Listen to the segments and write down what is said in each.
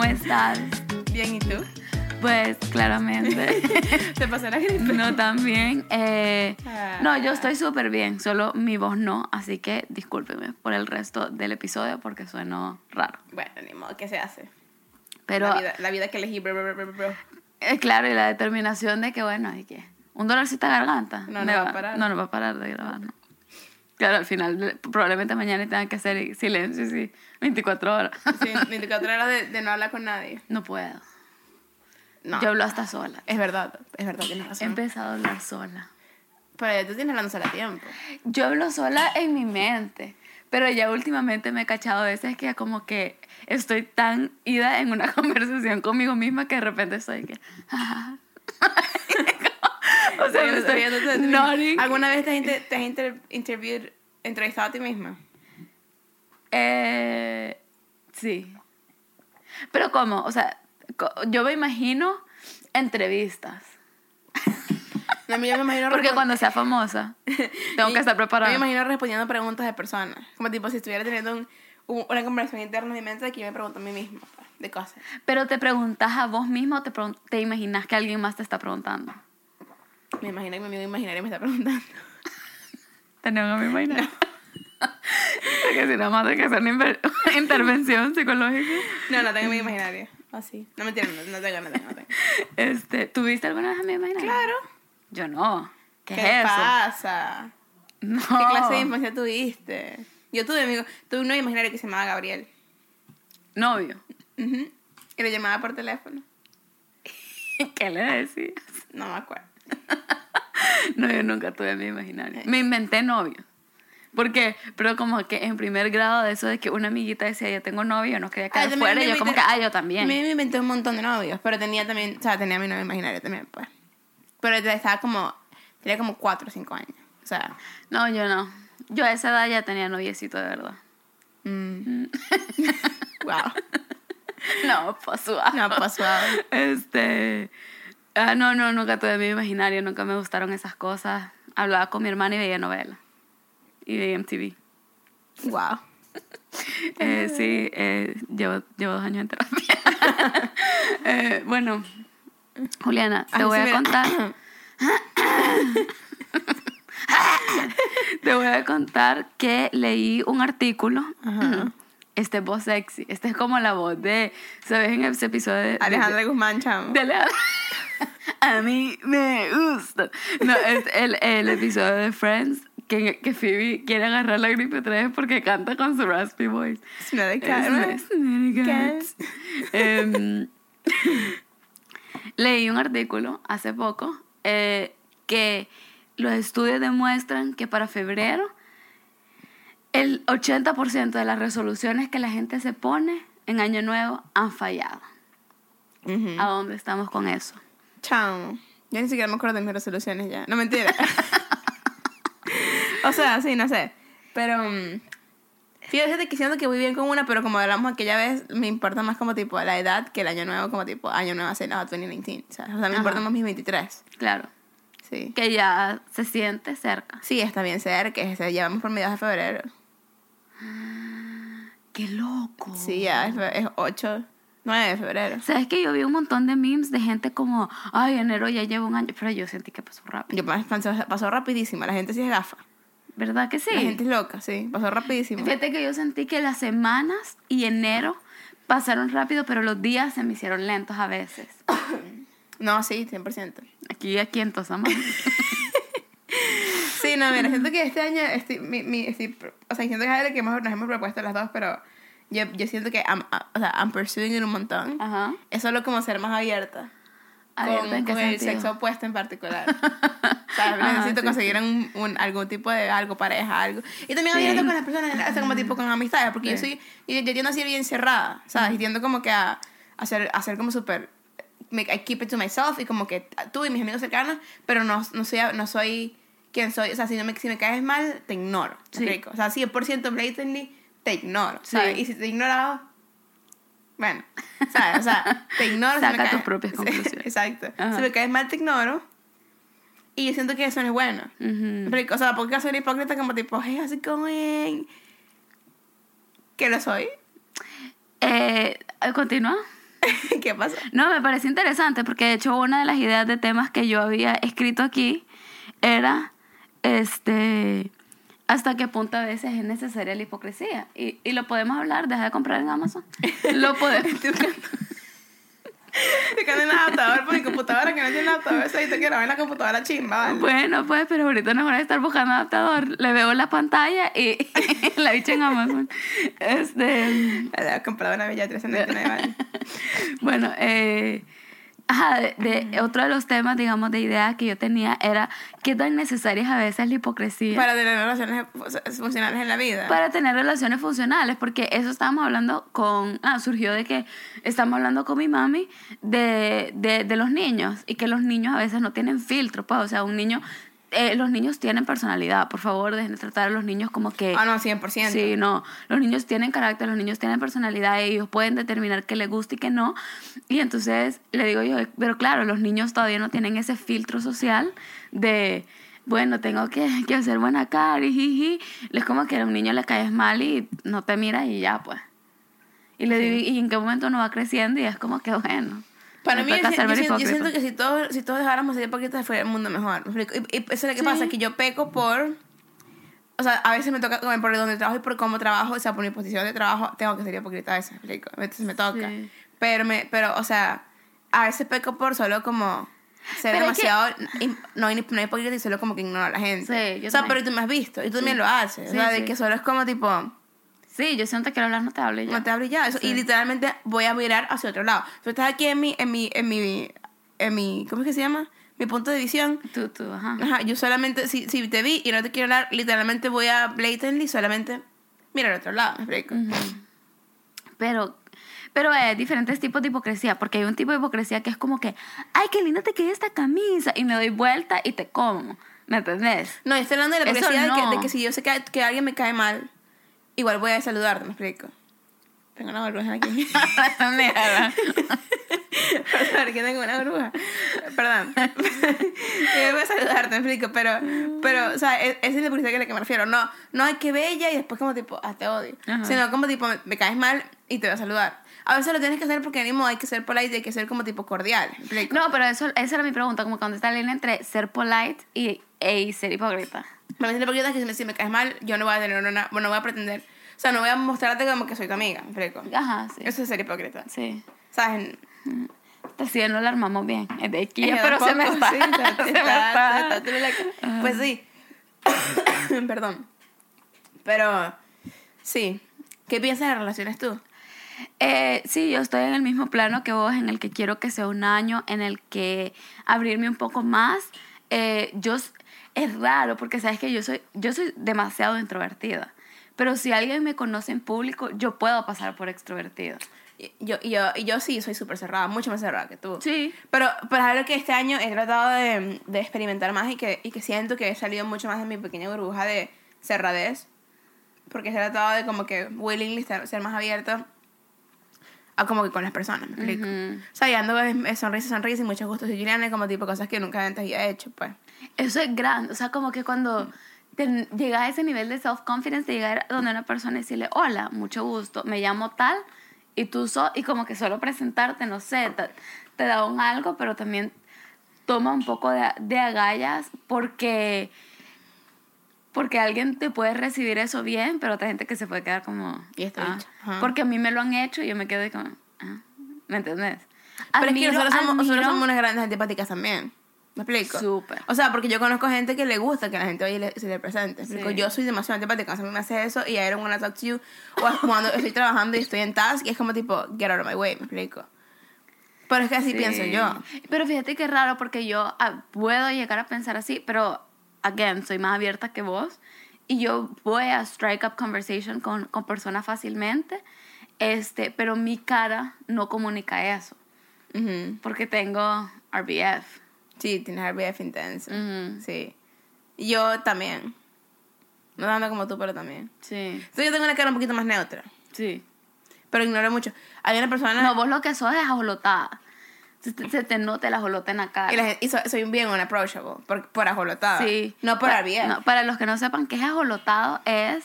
¿Cómo estás? Bien, ¿y tú? Pues claramente. ¿Te pasó la gripe? No tan bien. Eh, Ah. no, yo estoy súper bien, solo mi voz no, así que discúlpeme por el resto del episodio porque sueno raro. Bueno, ni modo, ¿qué se hace? Pero, la, vida, la vida que elegí, bro, bro, bro, bro. eh, claro, y la determinación de que, bueno, y que un dolorcito de garganta. No, no va a parar. No, no va a parar de grabar, ¿no? Claro, al final, probablemente mañana tengan que hacer silencio, sí, 24 horas. Sí, 24 horas de, de no hablar con nadie. No puedo. No. Yo hablo hasta sola. Es verdad, es verdad, tienes He razón. empezado a hablar sola. Pero ya tú tienes hablando sola a tiempo. Yo hablo sola en mi mente, pero ya últimamente me he cachado veces que como que estoy tan ida en una conversación conmigo misma que de repente estoy que... o sea, me estoy nodding. ¿Alguna vez te has, inter- te has inter- interviewed- entrevistado a ti misma? Eh, sí. Pero ¿cómo? O sea, yo me imagino entrevistas. No, yo me imagino Porque cuando sea famosa, tengo que estar Yo preparada. me imagino respondiendo preguntas de personas. Como tipo, si estuviera teniendo un- un- una conversación interna en mi mente que yo me pregunto a mí misma pues, de cosas. Pero te preguntas a vos mismo o te, te imaginas que alguien más te está preguntando. Me imagino que mi amigo imaginario me está preguntando. Tenemos a mi imaginario. Porque si nada más hay que hacer una intervención psicológica. No, no tengo amigo imaginario. Así. No mentira, no, no tengo, no tengo, no tengo. Este, ¿Tuviste alguna vez a mi imaginario? Claro. Yo no. ¿Qué, ¿Qué, es eso? pasa? No. ¿Qué clase de infancia tuviste? Yo tuve amigo, tuve un novio imaginario que se llamaba Gabriel. Novio. Ujú. Y lo llamaba por teléfono. ¿Qué le decías? No me acuerdo. No, yo nunca tuve mi imaginario. Me inventé novio. Porque, pero como que en primer grado de eso de que una amiguita decía, yo tengo novio, no quería Ah, quedar también fuera, y yo como que, ah, yo A también. mí me inventé un montón de novios, pero tenía también, o sea, tenía mi novio imaginario también, pues. Pero estaba como, tenía como 4 o 5 años. O sea, No, yo no. Yo a esa edad ya tenía noviecito de verdad. mm. wow. No, pues suave. No, pues suave. Este. Ah, no, no, nunca tuve mi imaginario, nunca me gustaron esas cosas. Hablaba con mi hermana y veía novelas. Y veía MTV. Wow. Eh, sí, eh, llevo, llevo dos años en terapia. Eh, bueno, Juliana, te Ay, voy sí, a mira. contar. te voy a contar que leí un artículo. Ajá. Este es voz sexy. Este es como la voz de. ¿Sabes? En ese episodio de. de- Alejandra Guzmán, chamo. de la- A mí me gusta. No, es el, el episodio de Friends que, que Phoebe quiere agarrar la gripe otra vez porque canta con su raspy voice. Smell the cat, good. Cats. Em, leí un artículo hace poco eh, que los estudios demuestran que para febrero el 80% de las resoluciones que la gente se pone en Año Nuevo han fallado. Ujú. ¿A dónde estamos con eso? Chamo. Yo ni siquiera me acuerdo de mis resoluciones ya. No, mentira. o sea, sí, no sé. Pero... mm, Fíjate que siento que voy bien con una, pero como hablamos aquella vez, me importa más como tipo la edad que el año nuevo, como tipo año nuevo hace no, 2019. O sea, o me Ajá. importa más mis 23. Claro, Sí. que ya se siente cerca. Sí, está bien ser, que se llevamos por mediados de febrero. ¡Qué loco! Sí, ya es, es 8, 9 de febrero. ¿Sabes que yo vi un montón de memes de gente como, ay, enero ya lleva un año, pero yo sentí que pasó rápido. Yo pas- pasó, pasó rapidísimo, la gente sí es gafa. ¿Verdad que sí? La gente es loca, sí, pasó rapidísimo. Fíjate que yo sentí que las semanas y enero pasaron rápido, pero los días se me hicieron lentos a veces. No, sí, 100%. Aquí, aquí en Tosamán. Sí, no, mira, siento que este año, estoy, mi, mi, estoy, o sea, siento que es algo que hemos, nos hemos propuesto las dos, pero yo, yo siento que I'm, o sea, I'm pursuing it un montón. Ajá. Es solo como ser más abierta. Abierta, con, ¿en qué con el sexo opuesto en particular. o sea, Ajá, necesito sí, conseguir Un, un, algún tipo de algo, pareja, algo. Y también Sí. con las personas, o sea, como tipo con amistades, porque yo Sí. soy, yo, yo tiendo a ser bien cerrada, ¿sabes? Y tiendo como que a, a ser, a ser como súper, I keep it to myself y como que tú y mis amigos cercanos, pero no, no soy, no soy quien soy, o sea, si, no me, si me caes mal, te ignoro, ¿me Sí. explico? O sea, 100% blatantly, te ignoro, Sí. ¿sabes? Y si te he ignorado, bueno, ¿sabes? O sea, te ignoro. si me Saca caes- tus propias conclusiones. Exacto. Ajá. Si me caes mal, te ignoro. Y yo siento que eso no es bueno. Pero, o sea, ¿por qué soy hipócrita como tipo, hey, how's it going? Que lo soy. Eh, ¿Continúa? ¿Qué pasó? No, me parece interesante porque de hecho una de las ideas de temas que yo había escrito aquí era este hasta qué punto a veces es necesaria la hipocresía. Y, y lo podemos hablar, deja de comprar en Amazon. Lo podemos. Te quedan en adaptador por mi computadora que no tiene adaptador. Eso te quiero ver la computadora chimba, ¿vale? bueno, pues, pero ahorita no hora de estar buscando adaptador. Le veo la pantalla y la bicha en Amazon. Este. He comprado una bella 399, ¿vale? Bueno, eh, ajá, de, de- otro de los temas, digamos, de idea que yo tenía era qué tan necesaria es a veces la hipocresía Para tener relaciones funcionales en la vida. para tener relaciones funcionales, porque eso estábamos hablando con, ah, surgió de que estamos hablando con mi mami de, de, de los niños y que los niños a veces no tienen filtro, pues, o sea, un niño, eh, los niños tienen personalidad, por favor, dejen de tratar a los niños como que... Ah, no, 100%. Sí, no. Los niños tienen carácter, los niños tienen personalidad, ellos pueden determinar qué les gusta y qué no. Y entonces le digo yo, pero claro, los niños todavía no tienen ese filtro social de, bueno, tengo que, que hacer buena cara y jiji. Es como que a un niño le caes mal y no te mira y ya, pues. Y, le digo, y en qué momento uno va creciendo y es como que, bueno. Para me mí, yo, yo yo siento que si todos, si todos dejáramos ser hipócritas, fuera el mundo mejor. ¿Me explico? Y, y eso es lo que Sí. pasa, que yo peco por... O sea, a veces me toca, como por donde trabajo y por cómo trabajo, o sea, por mi posición de trabajo, tengo que ser hipócrita a veces, ¿me explico? Veces me toca. Sí. Pero, me, pero, o sea, a veces peco por solo como ser Pero que- demasiado... im- no, no hipócrita y solo como que ignoro a la gente. Sí, yo o sea, también. pero tú me has visto y tú también lo haces. O sea, de que solo es como tipo... Sí, yo siento que hablar no te hable ya. No te y ya. Eso, Y literalmente voy a mirar hacia otro lado. Tú estás aquí en mi, en mi, en mi, en mi, ¿cómo es que se llama? Mi punto de visión. Tú, tú, ajá. Ajá, yo solamente, si, si te vi y no te quiero hablar, literalmente voy a blatantly solamente mirar al otro lado, ¿me explico? Pero, pero hay diferentes tipos de hipocresía, porque hay un tipo de hipocresía que es como que, ay, qué linda te queda esta camisa, y me doy vuelta y te como, ¿me entendés? No, yo estoy hablando de la hipocresía de, que, no. de que si yo sé que, que alguien me cae mal, igual voy a saludarte, ¿me explico? Tengo una burbuja aquí. Perdón, que tengo una burbuja. Perdón. Yo voy a saludarte, me explico, pero, pero, o sea, es, es la hipocresía a la que me refiero. No, no hay que bella y después como tipo, ah, te odio. Ajá. Sino como tipo, me, me caes mal y te voy a saludar. A veces lo tienes que hacer porque animo hay que ser polite y hay que ser como tipo cordial. No, pero eso, esa era mi pregunta, como cuando está la línea entre ser polite y, e ser hipócrita. Me parece hipócrita es que si me, si me caes mal, yo no voy a tener una, bueno, no voy a pretender. O sea, no voy a mostrarte como que soy tu amiga, ¿me explico? Ajá, sí. Eso es ser hipócrita. Sí. ¿Sabes? Así no la armamos bien. Es de aquí, pero se me está. sí, está- se me está- está. está- está- Pues sí. Perdón. Pero, sí. ¿Qué piensas de relaciones tú? Eh, sí, yo estoy en el mismo plano que vos, en el que quiero que sea un año, en el que abrirme un poco más. Eh, yo es raro porque sabes que yo soy yo soy demasiado introvertida, pero si alguien me conoce en público, yo puedo pasar por extrovertida. Y Yo, y yo, y yo sí soy súper cerrada, mucho más cerrada que tú. Sí. Pero, pero es algo que este año he tratado de, de experimentar más y que, y que siento que he salido mucho más de mi pequeña burbuja de cerradez. Porque he tratado de como que willingly ser, ser más abierta a como que con las personas, me explico. Ujú. O sea, y ando sonrisa, sonrisa y muchos gustos y Juliana como tipo cosas que nunca antes había hecho, pues. Eso es grande, o sea, como que cuando te llegas a ese nivel de self-confidence, de llegar donde una persona y decirle, hola, mucho gusto, me llamo tal, y tú so y como que solo presentarte, no sé, te, te da un algo, pero también toma un poco de, de agallas porque, porque alguien te puede recibir eso bien, pero otra gente que se puede quedar como... Y "Ah". Porque a mí me lo han hecho y yo me quedo como... "Ah", ¿Me entendés? Pero es que nosotros somos, nosotros somos unas grandes antipáticas también. ¿Me explico? Súper. O sea, porque yo conozco gente que le gusta que la gente vaya y se le presente. Sí. Yo soy demasiado antipática. Cuando me hace eso y I don't wanna talk to you. O cuando estoy trabajando y estoy en task y es como tipo, get out of my way. ¿Me explico? Pero es que así Sí. pienso yo. Pero fíjate que es raro porque yo ah, puedo llegar a pensar así, pero, again, soy más abierta que vos y yo voy a strike up conversation con, con personas fácilmente, este, pero mi cara no comunica eso Ujú. porque tengo RBF. Sí, tienes RBF intenso. Ujú. Sí. Y Yo también. No tanto como tú, pero también. Sí, Entonces yo tengo una cara un poquito más neutra. sí. Pero ignoro mucho. Hay una persona... No, vos lo que sos es ajolotada. Se te, se te nota el ajolote en la cara. y, la gente- y so- soy bien unapproachable. Por, por ajolotada. Sí. No por RBF. no, para los que no sepan qué es ajolotado, es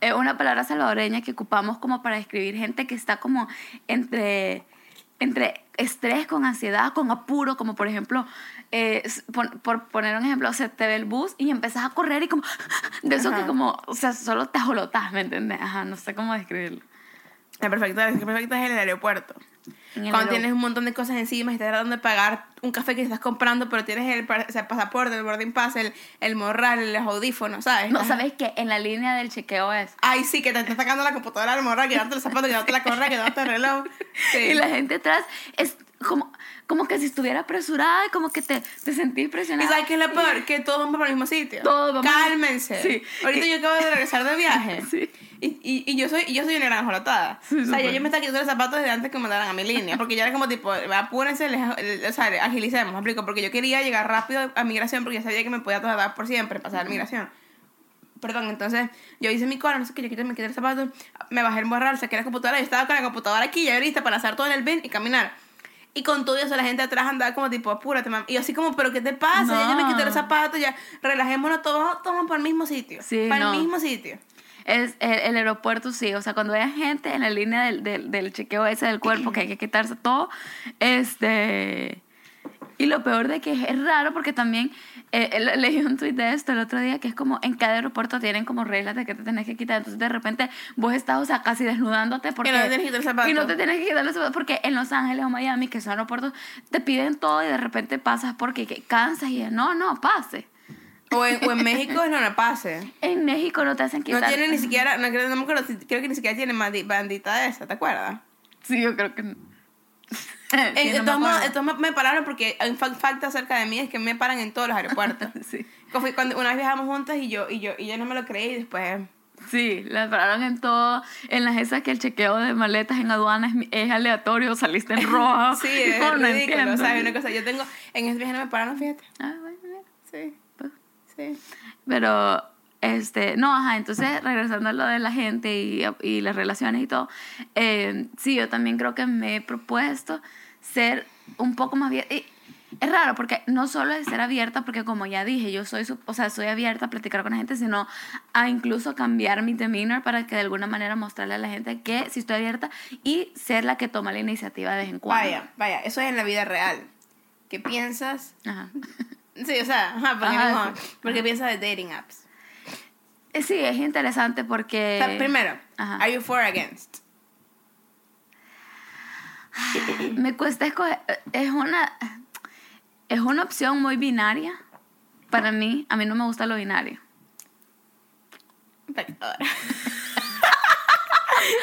eh, una palabra salvadoreña que ocupamos como para describir gente que está como entre entre estrés, con ansiedad, con apuro, como por ejemplo, eh, por, por poner un ejemplo, se te ve el bus y empezás a correr y como, de eso que como, o sea, solo te ajolotás, ¿me entiendes? Ajá, no sé cómo describirlo. La perfecta, la perfecta es en el aeropuerto. El Cuando tienes un montón de cosas encima y estás tratando de pagar un café que estás comprando, pero tienes el, pasaporte, el boarding pass, el, el morral, los audífonos, ¿sabes? No, Estás- ¿sabes que En la línea del chequeo es... Ay, sí, que te está sacando la computadora del morral, quitándote los zapatos, quitándote la correa, quitándote el reloj. Sí. Y la gente atrás es como, como que si estuviera apresurada y como que te, te sentís ¿Y presionada. sabes qué es lo peor? Que todos vamos para el mismo sitio. Todos vamos- Cálmense. Sí. Ahorita Y- yo acabo de regresar de viaje. Sí. Y, y, y yo soy y yo soy una gran jolotada. Sí, o sea, súper. yo me estaba quitando los zapatos desde antes que me mandaran a mi línea. Porque ya era como tipo, apúrense, les- les- o sea, agilicemos, me explico. Porque yo quería llegar rápido a migración porque ya sabía que me podía tardar por siempre pasar migración. Perdón, entonces yo hice mi cola, no sé qué, yo quité, me quité el zapato, me bajé el morral, saqué la computadora y estaba con la computadora aquí ya lista para hacer todo en el bin y caminar. Y con todo eso la gente atrás andaba como tipo, apúrate, mam. Y yo así como, pero ¿qué te pasa? Ya yo me quité los No. zapatos, ya relajémonos todos, todos para el mismo sitio. Sí, para no. el mismo sitio. Es el, el aeropuerto, sí. O sea, cuando hay gente en la línea del, del, del chequeo ese del cuerpo que hay que quitarse todo, este... Y lo peor de que es, es raro porque también eh, le- leí un tweet de esto el otro día que es como en cada aeropuerto tienen como reglas de que te tenés que quitar. Entonces de repente vos estás, o sea, casi desnudándote porque... Y no te tienes que quitar el zapato. Y no te tienes que quitar los zapatos porque en Los Ángeles o Miami, que son aeropuertos, te piden todo y de repente pasas porque que cansas y no, no, pase. O en, o en México no no pase. En México no te hacen No quitar. tiene ni siquiera, no, creo, no me acuerdo, creo que ni siquiera tiene mandi- bandita de esa, ¿te acuerdas? Sí, yo creo que no. Sí, no todos modos me pararon porque un fun fact acerca de mí es que me paran en todos los aeropuertos. Sí. Cuando una vez viajamos juntas y yo, y yo, y yo no me lo creí y después... Sí, la pararon en todo, en las esas que el chequeo de maletas en aduanas es, es aleatorio, saliste en rojo. Sí, es no ridículo, entiendo. ¿sabes? Una cosa, yo tengo, en este viaje no me pararon, fíjate. Ah, bueno. Sí, sí. Pero, este, no, ajá, entonces regresando a lo de la gente y, y las relaciones y todo, eh, sí, yo también creo que me he propuesto ser un poco más abierta. Y es raro porque no solo es ser abierta, porque como ya dije, yo soy, o sea, soy abierta a platicar con la gente, sino a incluso cambiar mi demeanor para que de alguna manera mostrarle a la gente que sí estoy abierta y ser la que toma la iniciativa de vez en cuando. Vaya, vaya, eso es en la vida real. ¿Qué piensas? Ajá. Sí, o sea, ajá, porque, Ajá, no, piensas de dating apps. Eh, Sí, es interesante porque... O sea, primero, are you for or against? Me cuesta escoger. Es una, es una opción muy binaria. Para mí, a mí no me gusta lo binario.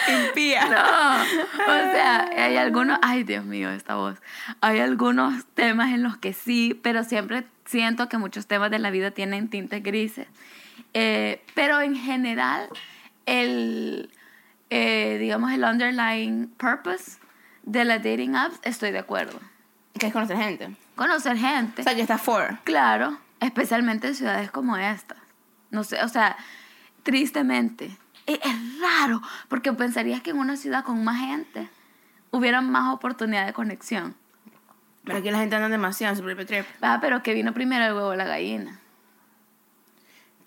Impía. No, o sea, hay algunos, ay Dios mío, esta voz. Hay algunos temas en los que sí, pero siempre siento que muchos temas de la vida tienen tintes grises. Eh, pero en general, el, eh, digamos, el underlying purpose de las dating apps, estoy de acuerdo. Que es conocer gente. Conocer gente. O sea, que está for. Claro, especialmente en ciudades como estas. No sé, o sea, tristemente. e- Es raro, porque pensarías que en una ciudad con más gente hubiera más oportunidad de conexión. Pero aquí la gente anda demasiado en su propio trip. Ah, pero que vino primero el huevo o la gallina.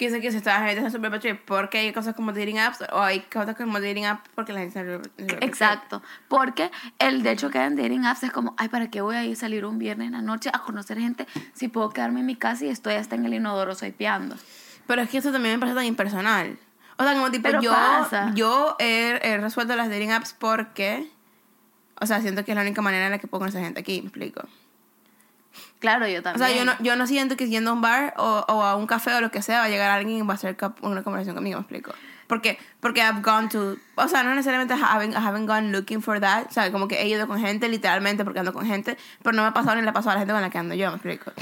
¿Qué dice que se está la gente propio trip? Porque hay cosas como dating apps o hay cosas como dating apps porque la gente propio Exacto, porque el de hecho que en dating apps es como, ay, ¿para qué voy a ir a salir un viernes en la noche a conocer gente si puedo quedarme en mi casa y estoy hasta en el inodoro swipeando? trip. Pero es que eso también me parece tan impersonal. O sea, como tipo, Pero yo, pasa. yo he, he resuelto las dating apps porque... O sea, siento que es la única manera en la que puedo conocer gente aquí, me explico. Claro, yo O también. sea, yo no, yo no siento que yendo a un bar o, o a un café o lo que sea va a llegar alguien y va a hacer una conversación conmigo, me explico. Porque, porque I've gone to, o sea, no necesariamente I haven't, I haven't gone looking for that, o sea, como que he ido con gente literalmente porque ando con gente, pero no me ha pasado ni le ha pasado a la gente con la que ando yo, me explico.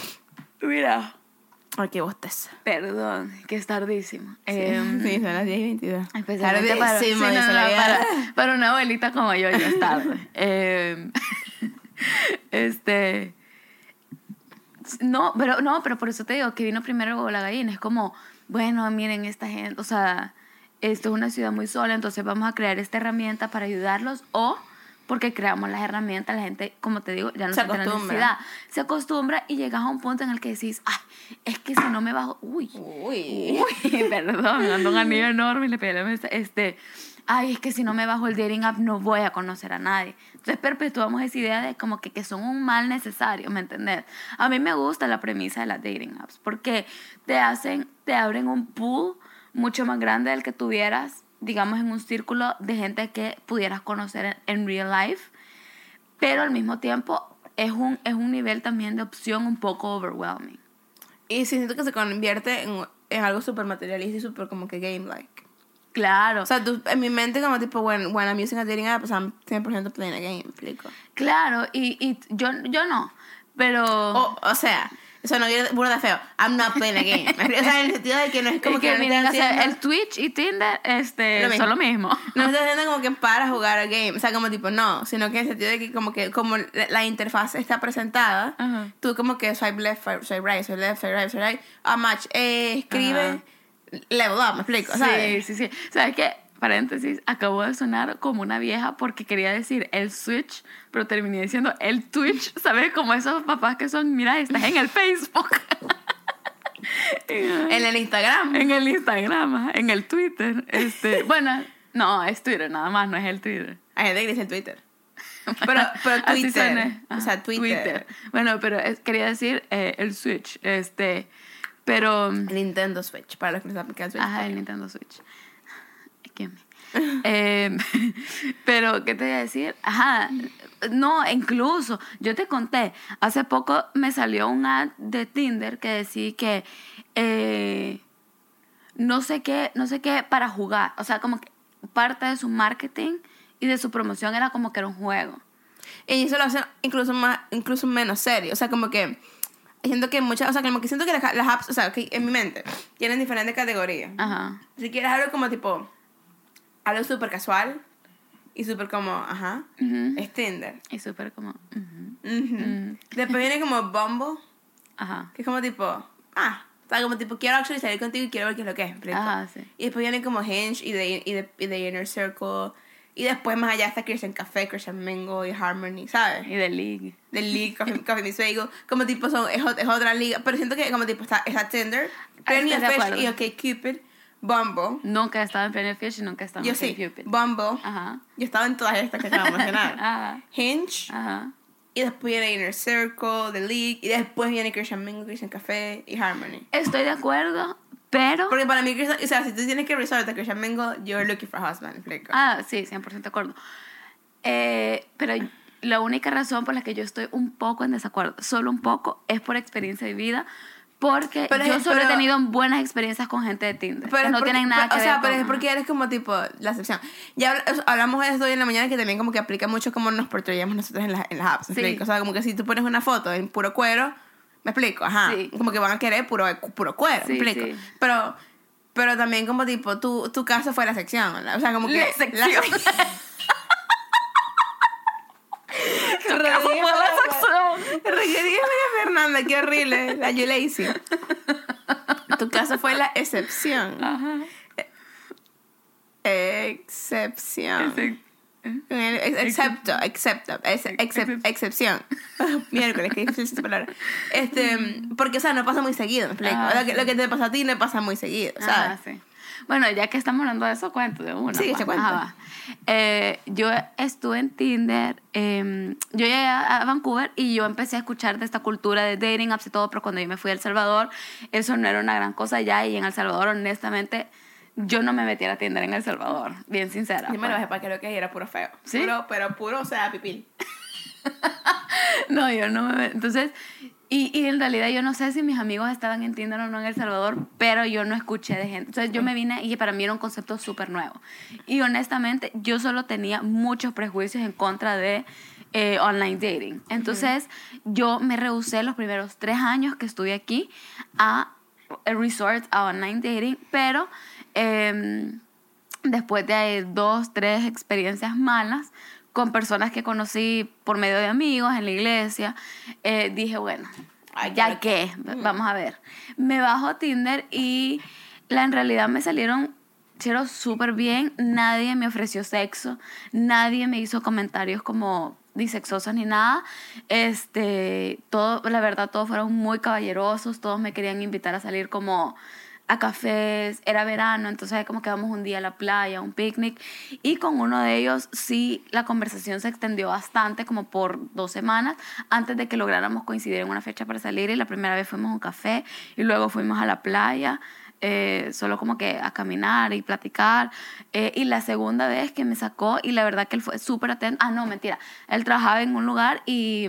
Mira, Ay, qué bosteza. perdón, que es tardísimo. Em, sí, son las 10 y 22. Especialmente para, sí, Tardísimo, no, no, para, para una abuelita como yo ya es tarde. Eh, este. No, pero no, pero por eso te digo que vino primero la gallina. Es como, bueno, miren esta gente, o sea, esto es una ciudad muy sola, entonces vamos a crear esta herramienta para ayudarlos o porque creamos las herramientas, la gente, como te digo, ya no Se acostumbra. necesidad. Se acostumbra y llegas a un punto en el que decís, ay, es que si no me bajo, uy, Uy. Uy, perdón, ando un anillo enorme y le pegué la mesa. Este, ay, es que si no me bajo el dating app no voy a conocer a nadie. Entonces perpetuamos esa idea de como que, que son un mal necesario, ¿me entendés? A mí me gusta la premisa de las dating apps porque te hacen, te abren un pool mucho más grande del que tuvieras, digamos, en un círculo de gente que pudieras conocer en, real life, pero al mismo tiempo es un, es un nivel también de opción un poco overwhelming. Y siento que se convierte en, en algo súper materialista y súper como que game-like. Claro. O sea, tú, en mi mente como tipo, when, when I'm using a dating app, pues I'm 100% playing a game, explico. Claro, y, y yo, yo no, pero... O, o sea, eso no viene burda feo. I'm not playing a game. o sea, en el sentido de que no es como que, que miren, o sea, el Twitch y Tinder este, Lo son lo mismo. No estás haciendo como que para jugar a game. O sea, como tipo, no. Sino que en el sentido de que como que como la, interfaz está presentada, Ajá. tú como que swipe left, swipe right, swipe left, swipe right, swipe right. A match, eh, escribe, level up, me explico, ¿sabes? Sí, sí, sí. ¿Sabes qué? Paréntesis, acabo de sonar como una vieja porque quería decir el Switch, pero terminé diciendo el Twitch. ¿Sabes? Como esos papás que son, mira, estás en el Facebook. En el Instagram. en el Instagram, en el Twitter. Este, bueno, no, es Twitter nada más, no es el Twitter. Hay gente que dice Twitter. Pero, pero Twitter. O sea, Ajá, Twitter. Bueno, pero es- quería decir eh, el Switch. Este, pero. Nintendo Switch, para los que no saben qué es Switch. Ajá, el Nintendo Switch. Em, pero, ¿qué te iba a decir? Ajá, no, incluso, yo te conté, hace poco me salió un ad de Tinder que decía que eh, no sé qué, no sé qué para jugar. O sea, como que parte de su marketing y de su promoción era como que era un juego. Y eso lo hacen incluso más, incluso menos serio. O sea, como que siento que muchas, o sea, como que siento que las, las apps, o sea, que en mi mente tienen diferentes categorías. Ajá. Si quieres algo como tipo, algo súper casual y súper como, ajá, Ujú. es Tinder. Y súper como. ujú, Ujú. Después viene como Bumble, Ajá. que es como tipo, ah, o sea, como tipo, quiero actually salir contigo y quiero ver qué es lo que es. Ajá, sí. Y después viene como Hinge y de, y de, y de Inner Circle. Y después más allá está Christian Café, Christian Mingle y Harmony, ¿sabes? Y de League. The League, Coffee, Meets Bagel. Como tipo son, es, es otra liga. Pero siento que como tipo está, está Tinder, de Fish y OkCupid, Bumble. Nunca he estado en Plenty of Fish y nunca he estado Yo en sí, Cupid. Bumble. Ajá. Yo estaba en todas estas que acabo de mencionar. Ajá. Hinge. Ajá. Y después viene Inner Circle, The League. Y después viene Christian Mingle, Christian Café y Harmony. Estoy de acuerdo, pero... Porque para mí, o sea, si tú tienes que resort a Christian Mingle, you're looking for a husband. Ah, sí, 100% de acuerdo. Eh, pero la única razón por la que yo estoy un poco en desacuerdo, solo un poco, es por experiencia de vida. Porque Pero yo es- solo he tenido buenas experiencias con gente de Tinder. Pero que no porque- tienen nada que O sea, ver pero con- es porque eres como tipo la excepción. Ya hablamos de esto hoy en la mañana que también como que aplica mucho como nos portrayamos nosotros en, las en las apps. ¿me Sí. O sea, como que si tú pones una foto en puro cuero, me explico, ajá. Sí. Como que van a querer puro, puro cuero, Sí, me explico. sí. Pero, pero también como tipo, tu, tu caso fue la sección. ¿verdad? O sea, como que. La sección. Tu caso fue la sección. María Fernanda, qué horrible. La You Lazy. Tu caso fue la excepción. Ajá. Excepción. Sí. Ex- Excepto, excepto, ex- excep- excepción. Miércoles, qué difícil esta palabra. Este, porque, o sea, no pasa muy seguido, ¿me explico? Ah, lo, que, sí. lo que te pasa a ti no pasa muy seguido, Ah, ¿sabes? sí. Bueno, ya que estamos hablando de eso, cuento de una. Sí, pues. se cuenta. Va. Eh, yo estuve en Tinder, eh, yo llegué a a Vancouver y yo empecé a escuchar de esta cultura de dating apps y todo, pero cuando yo me fui a El Salvador, eso no era una gran cosa ya y en El Salvador, honestamente, yo no me metí a la Tinder en El Salvador, bien sincera. Yo me pues. lo bajé para que lo que era puro feo. ¿Sí? Puro, pero puro, o sea, pipil. No, yo no me... Entonces, y, y en realidad yo no sé si mis amigos estaban en Tinder o no en El Salvador, pero yo no escuché de gente. Entonces yo me vine y para mí era un concepto súper nuevo. Y honestamente yo solo tenía muchos prejuicios en contra de eh, online dating. Entonces yo me rehusé los primeros tres años que estuve aquí a resort a online dating, pero... em, después de dos, tres experiencias malas con personas que conocí por medio de amigos en la iglesia, eh, dije, bueno, Ay, ya que, vamos a ver. Me bajo Tinder y la, en realidad me salieron súper bien, nadie me ofreció sexo, nadie me hizo comentarios como disexosos ni nada. Este, todo, la verdad, todos fueron muy caballerosos, todos me querían invitar a salir como a cafés, era verano, entonces como que vamos un día a la playa, un picnic, y con uno de ellos sí la conversación se extendió bastante, como por dos semanas, antes de que lográramos coincidir en una fecha para salir, y la primera vez fuimos a un café, y luego fuimos a la playa, eh, solo como que a caminar y platicar, eh, y la segunda vez que me sacó, y la verdad que él fue súper atento, ah, no, mentira, él trabajaba en un lugar y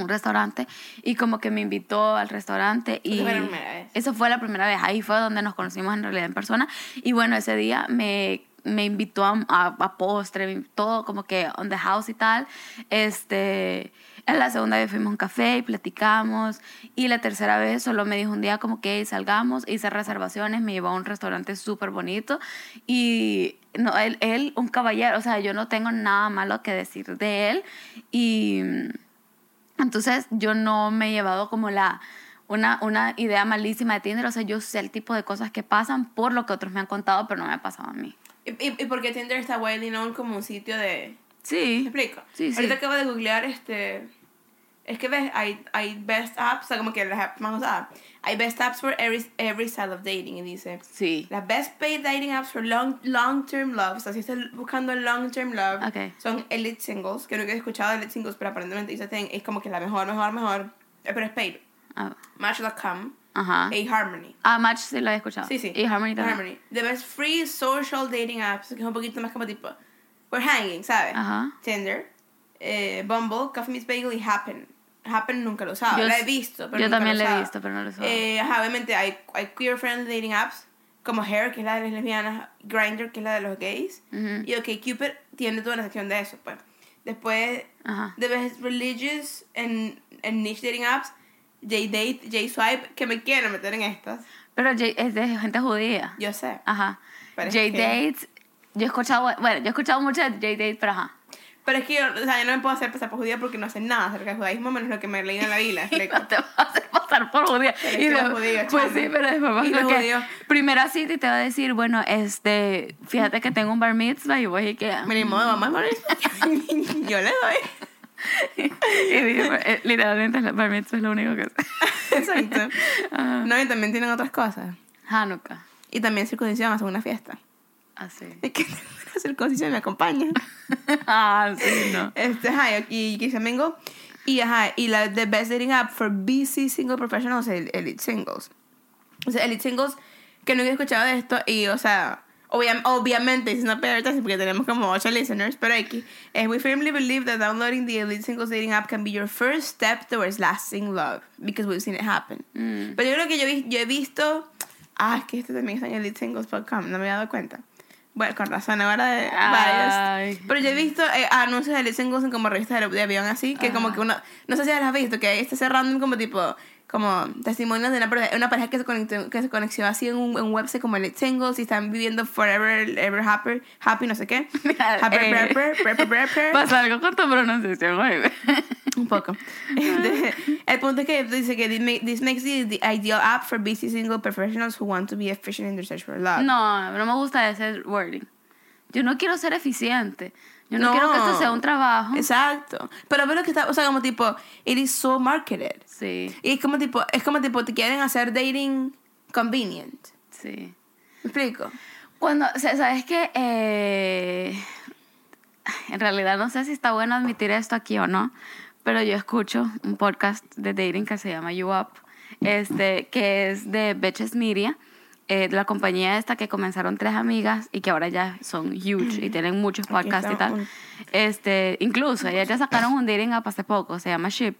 un restaurante y como que me invitó al restaurante y Esa fue la primera vez. eso fue la primera vez ahí fue donde nos conocimos en realidad en persona y bueno ese día me, me invitó a, a, a postre todo como que on the house y tal este en la segunda vez fuimos a un café y platicamos y la tercera vez solo me dijo un día como que salgamos hice reservaciones me llevó a un restaurante súper bonito y no él, él un caballero o sea yo no tengo nada malo que decir de él y entonces yo no me he llevado como la una, una idea malísima de Tinder, o sea, yo sé el tipo de cosas que pasan por lo que otros me han contado, pero no me ha pasado a mí. ¿Y, y, y porque Tinder está widely known como un sitio de... ¿Me Sí. explico? Sí, sí. Ahorita acabo de googlear este... Es que ves, hay, hay best apps, o sea, como que las apps más usadas. Hay best apps for every, every style of dating, y dice... Sí. Las best paid dating apps for long, long term love, o sea, si estás buscando long term love, son Elite Singles, que nunca he escuchado Elite Singles, pero aparentemente dice es como que la mejor, mejor, mejor, eh, pero es paid. Ah, Match.com, Ajá. Harmony. Ah, Match sí lo he escuchado. Sí, sí. Harmony también. The best free social dating apps, que es un poquito más como tipo, we're hanging, ¿sabes? Ajá. Tinder, eh, Bumble, Coffee Meets Bagel y Happen. Happen nunca lo usaba, Yo la he visto, pero yo nunca también la he visto, pero no lo usaba. Eh, ajá, obviamente hay, hay queer friendly dating apps, como Hair, que es la de las lesbianas, Grindr, que es la de los gays, Ujú. y OkCupid tiene toda una sección de eso, pues. Después, Ajá. The Best Religious and, and Niche Dating Apps, J-Date, J-Swipe, que me quiero meter en estas, Pero J- es de gente judía. yo sé. Ajá. Es J-Dates. Yo he escuchado, bueno, yo he escuchado mucho de J-Dates, pero ajá. Pero es que yo, o sea, yo no me puedo hacer pasar por judía porque no sé nada acerca del judaísmo, menos lo que me leí en la Biblia. No te vas a hacer pasar por judía. Y de- los judíos, pues sí, pero después vas a judíos. primera cita y te va a decir, bueno, este, fíjate que tengo un bar mitzvah y voy y que... Me vamos a morir. yo le doy. y dije, eh, literalmente el bar mitzvah es lo único que sé. Exacto. Ah, No, y también tienen otras cosas. Hanukkah. Y también circuncisión, hacen una fiesta. Así. Es que la circuncisión me acompaña. ah, sí, no. Este, ajá, y Kiss Mingo. Y ajá, y la The Best Dating App for BC Single Professionals, el- Elite Singles. O sea, Elite Singles, que nunca he escuchado de esto, y o sea, obvia- obviamente, it's not better porque tenemos como 8 listeners, pero aquí, eh, we firmly believe that downloading the Elite Singles Dating App can be your first step towards lasting love, because we've seen it happen. Mm. Pero yo creo que yo, yo he visto, ah, es que este también está en elitesingles.com, no me había dado cuenta. Bueno, con razón, ahora de biased. Pero yo he visto eh, anuncios de Elite Singles en como revistas de, de avión así, que como que uno, no sé si las has visto, que este se random como tipo, como testimonios de una, una pareja que se conectó, que se conexió así en un, en un website como Elite Singles y están viviendo forever, ever happy, happy no sé qué. Happy, eh. Pasa algo con tu pronunciación, güey. Un poco. Este, el punto es que dice que this makes it the ideal app for busy single professionals who want to be efficient in their search for love. No, no me gusta ese wording. Yo no quiero ser eficiente. Yo no, quiero que esto sea un trabajo. Exacto. Pero ve lo que está, o sea, como tipo, it is so marketed. Sí, Y es como tipo, es como tipo, te quieren hacer dating convenient. sí. ¿Me explico? Cuando, o sea, ¿sabes qué? Eh, en realidad no sé si está bueno admitir esto aquí o no, pero yo escucho un podcast de dating que se llama You Up, este, que es de Betches Media, eh, la compañía esta que comenzaron tres amigas y que ahora ya son huge y tienen muchos podcasts y tal. Este, incluso ellas ya sacaron un dating app hace poco, se llama Ship.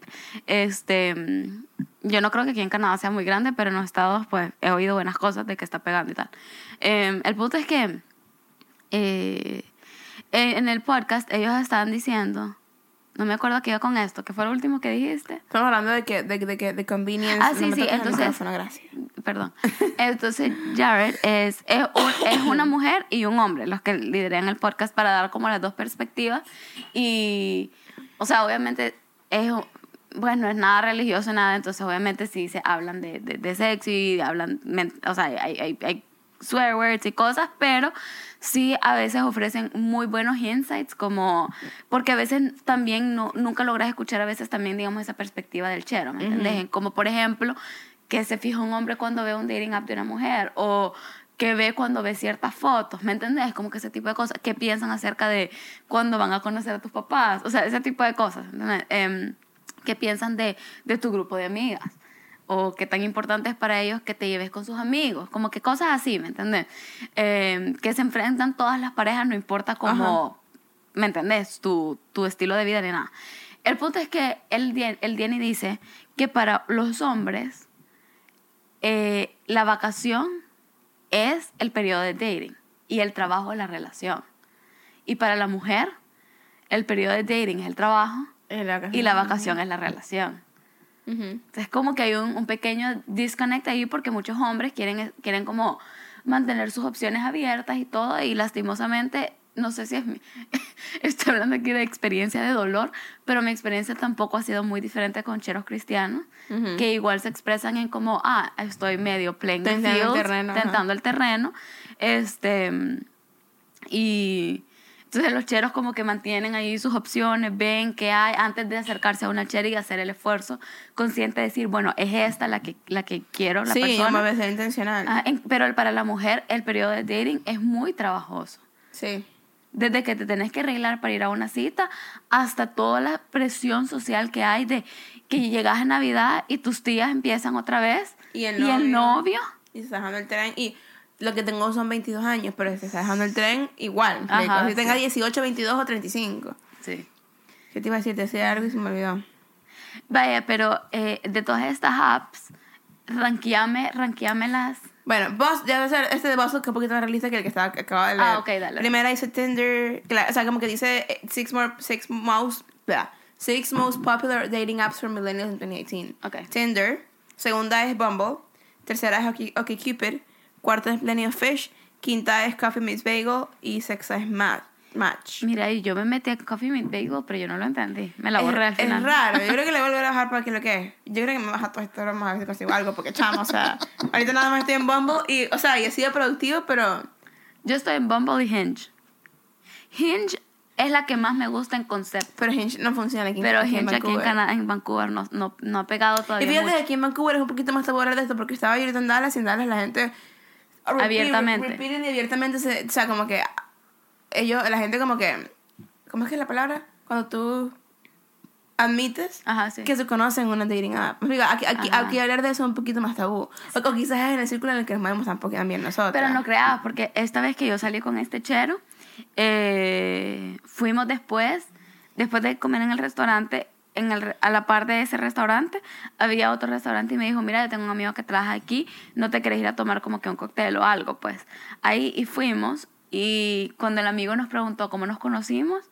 Este, mm, yo no creo que aquí en Canadá sea muy grande, pero en los Estados pues he oído buenas cosas de que está pegando y tal. Eh, el punto es que eh, en el podcast ellos estaban diciendo, no me acuerdo qué iba con esto, que fue lo último que dijiste. Estamos hablando de que, de, de, que- de convenience. Ah, No sí, me sí, entonces-. Perdón. Entonces, Jared es, es, un- es una mujer y un hombre los que lideran el podcast para dar como las dos perspectivas. Y, o sea, obviamente es, bueno, es nada religioso, nada. Entonces, obviamente sí se hablan de, de, de sexo y hablan, o sea, hay, hay, hay swear words y cosas, pero sí a veces ofrecen muy buenos insights, como, porque a veces también no, nunca logras escuchar a veces también, digamos, esa perspectiva del chero, ¿me entiendes? Como por ejemplo, que se fija un hombre cuando ve un dating app de una mujer, o que ve cuando ve ciertas fotos, ¿me entendés? Como que ese tipo de cosas, que piensan acerca de cuando van a conocer a tus papás, o sea, ese tipo de cosas, ¿entendés? Em, que piensan de, de tu grupo de amigas o qué tan importante es para ellos que te lleves con sus amigos, como que cosas así, ¿me entendés? Eh, que se enfrentan todas las parejas, no importa cómo, ¿me entendés? Tu, tu, estilo de vida ni nada. El punto es que el, el Dieni dice que para los hombres eh, la vacación es el periodo de dating y el trabajo es la relación. Y para la mujer, el periodo de dating es el trabajo y la vacación es la relación. Entonces, como que hay un, un, pequeño disconnect ahí porque muchos hombres quieren, quieren como mantener sus opciones abiertas y todo, y lastimosamente, no sé si es mi, estoy hablando aquí de experiencia de dolor, pero mi experiencia tampoco ha sido muy diferente con cheros cristianos, que igual se expresan en como, ah, estoy medio playing tentando, el terreno, tentando el terreno, este, y entonces los cheros como que mantienen ahí sus opciones, ven qué hay antes de acercarse a una chera y hacer el esfuerzo consciente de decir, bueno, es esta la que, la que quiero, la sí, persona. Sí, intencional. Ah, pero para la mujer el periodo de dating es muy trabajoso. Sí. Desde que te tenés que arreglar para ir a una cita hasta toda la presión social que hay de que llegas a Navidad y tus tías empiezan otra vez. Y el novio. Y, el novio, y se está el tren y lo que tengo son 22 años, pero se está dejando el tren igual. Ajá, si tenga 18, 22 o 35. Sí. ¿Qué te iba a decir? Te decía algo y se me olvidó. Vaya, pero eh, de todas estas apps, ranqueame, ranqueame las... Bueno, vos, ya ser este de vos que es un poquito más realista que el que estaba, acaba de leer. Ah, ok, dale. Primera dice Tinder, o sea, como que dice eh, six, more, six, most, six most popular dating apps for millennials in 2018. Okay. Tinder. Segunda es Bumble. Tercera es OkCupid. Okay, Cupid cuarta es Plenty of Fish, quinta es Coffee Meets Bagel y sexta es Match. Mira, yo me metí a Coffee Meets Bagel, pero yo no lo entendí. Me la borré al final. Es raro. Yo creo que le voy a volver a bajar para que lo que es. Yo creo que me baja todo esto vamos a ver si consigo algo, porque chamo, o sea, ahorita nada más estoy en Bumble y, o sea, y he sido productivo, pero... Yo estoy en Bumble y Hinge. Hinge es la que más me gusta en concepto. Pero Hinge no funciona aquí, Pero Hinge aquí en, Canadá, en Vancouver no, no, no, ha pegado todavía. Y fíjate, aquí en Vancouver es un poquito más tabú de esto porque estaba yo ahorita en Dallas y en Dallas la gente abiertamente. Repeating y abiertamente, o sea, como que ellos, la gente como que, ¿cómo es que es la palabra? Cuando tú admites que se conocen en una dating app. Aquí, aquí, aquí, hablar de eso es un poquito más tabú. O quizás es en el círculo en el que nos movemos tampoco también nosotros. Pero no creas, porque esta vez que yo salí con este chero, eh, fuimos después, después de comer en el restaurante, en el, a la par de ese restaurante había otro restaurante y me dijo, mira, yo tengo un amigo que trabaja aquí, no te querés ir a tomar como que un cóctel o algo, pues. Ahí y fuimos y cuando el amigo nos preguntó cómo nos conocimos,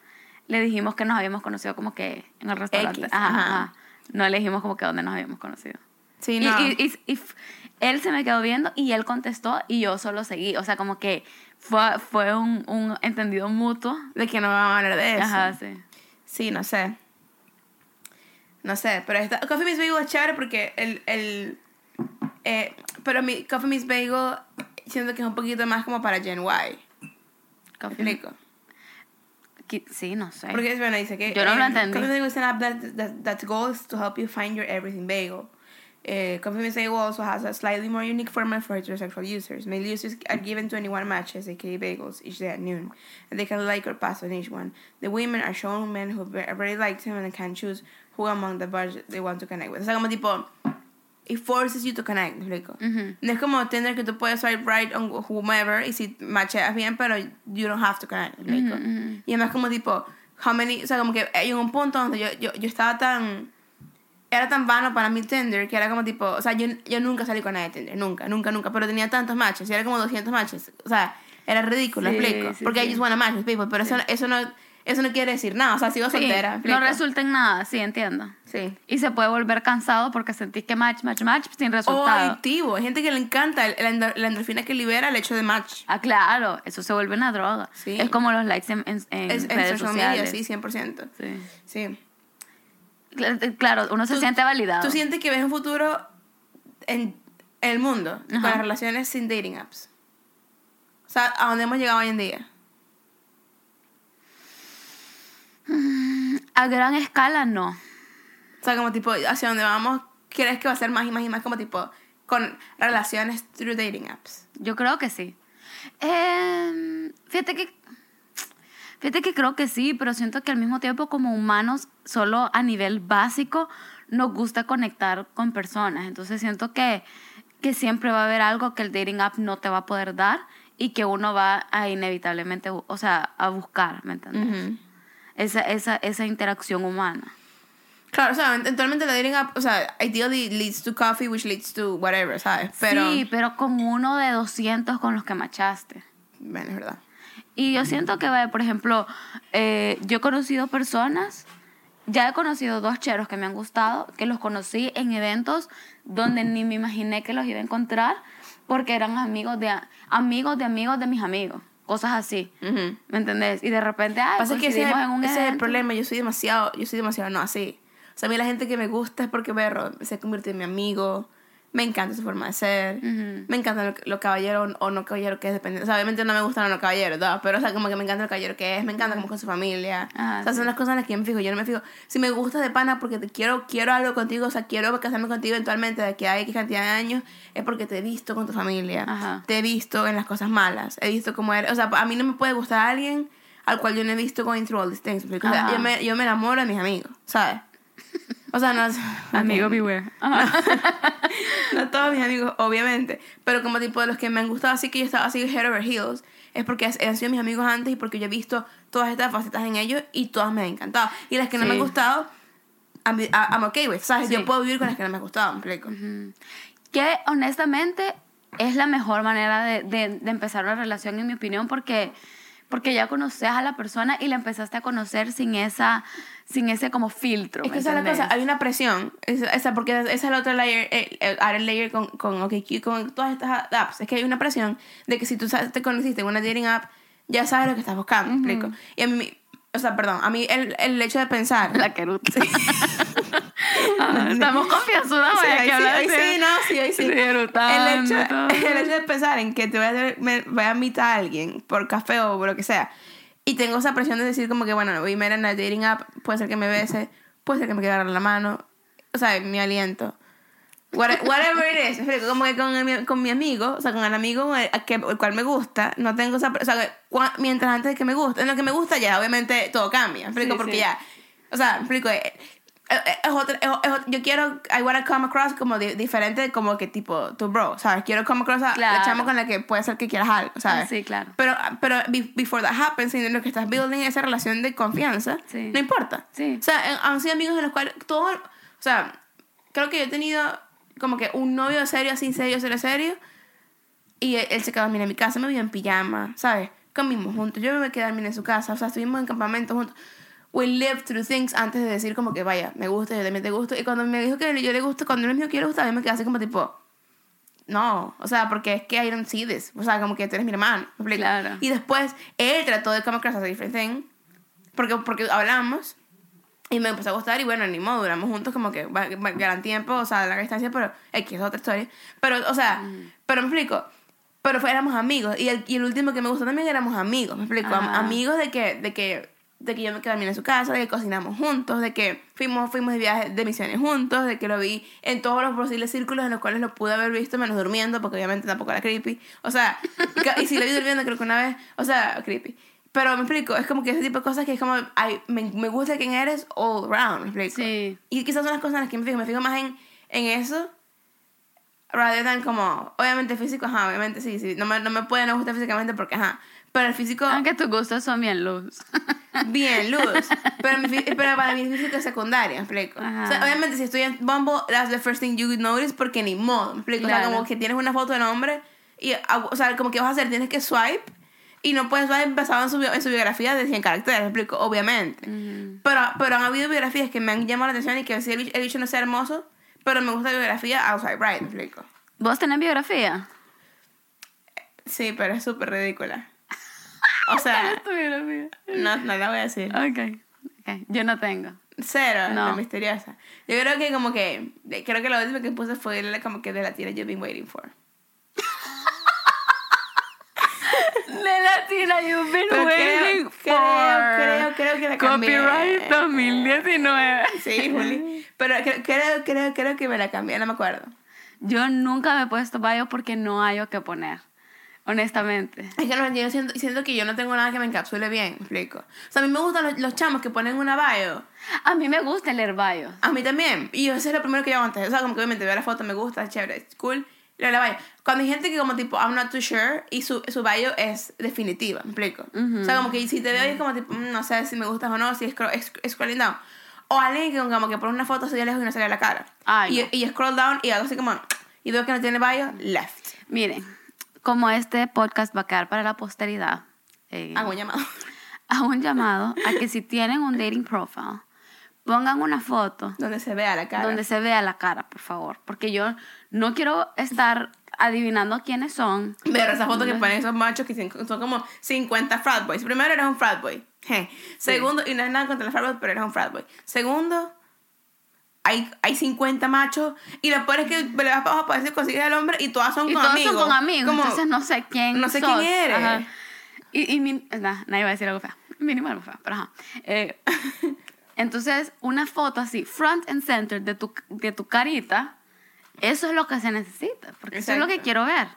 le dijimos que nos habíamos conocido como que en el restaurante. ajá, No le dijimos como que dónde nos habíamos conocido. Sí, no. y, y, él se me quedó viendo y él contestó y yo solo seguí. O sea, como que fue, fue un, un entendido mutuo. De que no vamos a hablar de eso. Ajá, sí. Sí, no sé. No sé, pero esta, Coffee Miss Bagel es chévere porque el... el eh, pero mi Coffee Miss Bagel siento que es un poquito más como para Gen Y. Coffee explico? Sí, no sé. Porque bueno, dice que... Yo no lo entendí. Coffee Miss Bagel is an app that, that, that goal is to help you find your everything bagel. Uh, Miss Bagel also has a slightly more unique format for heterosexual users. Male users are given 21 matches, aka bagels, each day at noon, and they can like or pass on each one. The women are shown men who already liked him and can choose who among the bunch they want to connect with. O sea, como tipo, it forces you to connect, ¿me explico? No es como tener que tú puedes swipe right on whomever y si macheas bien, pero you don't have to connect, ¿me explico? Y además como tipo, how many, o sea, como que hay un punto donde yo, yo, yo estaba tan era tan vano para mí Tinder que era como tipo, o sea, yo, yo nunca salí con nadie de Tinder, nunca, nunca, nunca, pero tenía tantos matches, y era como 200 matches, o sea, era ridículo, explico, porque sí. I just wanna match people, pero eso, eso no eso no quiere decir nada, o sea, sigo soltera. No resulta en nada, sí, entiendo. Sí. Y se puede volver cansado porque sentís que match, match, match sin resultado. O adictivo, hay gente que le encanta la endorfina que libera el hecho de match. Ah, claro, eso se vuelve una droga. Sí. Es como los likes en, en, en es, redes sociales. sí, 100%. Sí. Sí. Claro, uno se siente validado. ¿Tú sientes que ves un futuro en el mundo con las relaciones sin dating apps? sea, a dónde hemos llegado hoy en día. A gran escala, no. O sea, como tipo, hacia dónde vamos, ¿crees que va a ser más y más y más como tipo con relaciones through dating apps? Yo creo que sí. Eh, fíjate que. Fíjate que creo que sí, pero siento que al mismo tiempo, como humanos, solo a nivel básico, nos gusta conectar con personas. Entonces siento que, que siempre va a haber algo que el dating app no te va a poder dar y que uno va a inevitablemente, o sea, a buscar, ¿me entiendes? esa, esa, esa interacción humana. Claro, o sea, eventualmente la dating app, o sea, ideally leads to coffee, which leads to whatever, ¿sabes? Pero, Sí, pero con uno de 200 con los que machaste. bueno, es verdad. Y yo siento que, vaya, por ejemplo, eh, yo he conocido personas, ya he conocido dos cheros que me han gustado, que los conocí en eventos donde ni me imaginé que los iba a encontrar, porque eran amigos de, amigos de amigos de mis amigos, cosas así. ¿me entendés? Y de repente, ay, Pasa que ese, en un ese es el problema, yo soy demasiado, yo soy demasiado no así. O sea, a mí la gente que me gusta es porque berro, se convierte en mi amigo, me encanta su forma de ser, Ujú. me encanta lo, lo caballero o no caballero que es dependiente. O sea, obviamente no me gustan los caballeros, ¿no? pero o sea, como que me encanta el caballero que es, me encanta como con su familia. Ah, o sea, son sí. las cosas en las que yo me fijo. Yo no me fijo, si me gusta de pana porque te quiero, quiero algo contigo, o sea, quiero casarme contigo eventualmente de que hay X cantidad de años, es porque te he visto con tu familia, Ajá. te he visto en las cosas malas, he visto cómo eres. O sea, a mí no me puede gustar alguien al cual yo no he visto going through all these things. O sea, Ajá. yo, me, yo me enamoro de mis amigos, ¿sabes? O sea, no es... Amigo ok. beware. Ajá. No todos mis amigos, obviamente. Pero como tipo de los que me han gustado así que yo estaba así head over heels. Es porque han sido mis amigos antes y porque yo he visto todas estas facetas en ellos y todas me han encantado. Y las que no me han Sí. gustado, I'm, I'm okay with, ¿sabes? Sí. Yo puedo vivir con las que no me han gustado, me explico. que honestamente es la mejor manera de, de- de empezar una relación, en mi opinión, porque, porque ya conoces a la persona y la empezaste a conocer sin esa sin ese como filtro. Es ¿me que esa es la cosa, hay una presión, esa, esa- porque esa es la otra layer, el, el, el layer con, con OkCupid, con todas estas apps, es que hay una presión de que si tú te conociste en una dating app, ya sabes lo que estás buscando, ¿me explico? Y a mí, o sea, perdón, a mí el, el hecho de pensar... La queruta. Ah, Estamos confianzudas, Sí, hoy que sí, hablar hoy de- sí, no, sí, hoy sí. Sí, el, hecho, el hecho de pensar en que te voy a, hacer- me, voy a invitar a alguien por café o por lo que sea, y tengo esa presión de decir como que, bueno, voy a ir en la dating app, puede ser que me bese, puede ser que me quede la mano, o sea, mi aliento. What- Whatever it is, como que con, el- con mi amigo, o sea, con el amigo con el, el cual me gusta, no tengo esa, o sea, que cua- mientras antes de que me gusta, en lo que me gusta ya, obviamente todo cambia, explico, Sí, porque sí. ya, o sea, explico, eh, es otra- es- es otra- yo quiero, I wanna come across como di- diferente, como que tipo tu bro, ¿sabes? Quiero come across a la Claro. chama con la que puede ser que quieras algo, ¿sabes? Sí, claro. Pero, pero be- before that happens, en lo que estás building esa relación de confianza, Sí. no importa. Sí. O sea, eh, han sido amigos en los cuales todos, o sea, creo que yo he tenido como que un novio serio, así serio, serio, serio, y él, él se quedó a dormir en mi casa, me vio en pijama, ¿sabes? Comimos juntos, yo me quedé a dormir en su casa, o sea, estuvimos en campamento juntos. We lived through things antes de decir como que vaya, me gusta, yo también te gusto. Y cuando me dijo que yo le gusto, cuando él me dijo que yo le gustaba, yo me quedé así como tipo, no, o sea, porque es que I don't see this. O sea, como que tú eres mi hermano. Claro. Y después él trató de come across as a different thing. Porque, porque hablamos. Y me empezó a gustar y bueno, ni modo, duramos juntos como que gran tiempo, o sea, a larga distancia, pero X es otra historia. Pero, o sea, pero me explico. Pero fue, éramos amigos. Y el, y el último que me gustó también éramos amigos, me explico. Am- amigos de que, de que, de que yo me quedé dormir en su casa, de que cocinamos juntos, de que fuimos, fuimos de viaje de misiones juntos, de que lo vi en todos los posibles círculos en los cuales lo pude haber visto menos durmiendo, porque obviamente tampoco era creepy. O sea, y, si lo vi durmiendo creo que una vez, o sea, creepy. Pero me explico, es como que ese tipo de cosas que es como, ay, me, me gusta quién eres all around, me explico. Sí. Y quizás son las cosas en las que me fijo, me fijo más en, en eso, rather than como, obviamente físico, ajá, obviamente sí, sí, no me, no me puede no gustar físicamente porque, ajá, pero el físico, Aunque tus gustos son bien luz. bien, luz, pero, mi pero para mí es secundario, me explico. O sea, obviamente si estoy en Bumble, that's the first thing you would notice porque ni modo, me explico. O sea, Claro. como que tienes una foto del hombre y, ah, o sea, como que vas a hacer, tienes que swipe y no puedes swipe basado en su, en su biografía de 100 caracteres, me explico, obviamente. Pero, pero han habido biografías que me han llamado la atención y que si el, el bicho no sea hermoso, pero me gusta la biografía, I'll swipe right, me explico. ¿Vos tenés biografía? Sí, pero es súper ridícula. O sea, no, no la voy a decir. Ok. Ok. Yo no tengo. Cero, No. la misteriosa. Yo creo que como que, de- creo que lo último que puse fue la- como que de la tira You've been waiting for. Latina, you've been Pero waiting creo, creo, for. creo, creo que la cambié. Copyright 2019. Sí, Juli. Pero creo, creo, creo, creo que me la cambié, no me acuerdo. Yo nunca me he puesto bio porque no hay o que poner. Honestamente. Es que no, yo siento, siento que yo no tengo nada que me encapsule bien, me explico. O sea, a mí me gustan los, los chamos que ponen una bio. A mí me gusta leer bios. A mí también. Y yo, eso es lo primero que yo antes. O sea, como que obviamente veo la foto, me gusta, es chévere, es cool. Y luego la bio. Cuando hay gente que como tipo, I'm not too sure, y su, su bio es definitiva, me explico. O sea, como que si te veo y es como tipo, mm, no sé si me gustas o no, si es scroll, scrolling down. O alguien que como que pone una foto así de lejos y no sale la cara. Ay, y, no. y scroll down y hago así como, y veo que no tiene bio, left. Miren, como este podcast va a quedar para la posteridad, eh, Hago un llamado. hago un llamado a que si tienen un dating profile, pongan una foto Donde se vea la cara. donde se vea la cara, por favor. Porque yo no quiero estar adivinando quiénes son. Pero esa foto que ponen esos machos que son como 50 frat boys. Primero, eres un frat boy. Je. Segundo, y no es nada contra los frat boys, pero eres un frat boy. Segundo, hay, hay 50 machos. Y peor es que le vas para abajo para ver si consigues al hombre y todas son Y con todos amigos. son con amigos, Como- entonces no sé quién no sé sos. quién eres. Ajá. Y, y mi- nah, nadie va a decir algo feo. Mínimo algo feo, pero ajá. Eh, entonces, una foto así, front and center de tu, de tu carita, eso es lo que se necesita, porque eso es lo que quiero ver.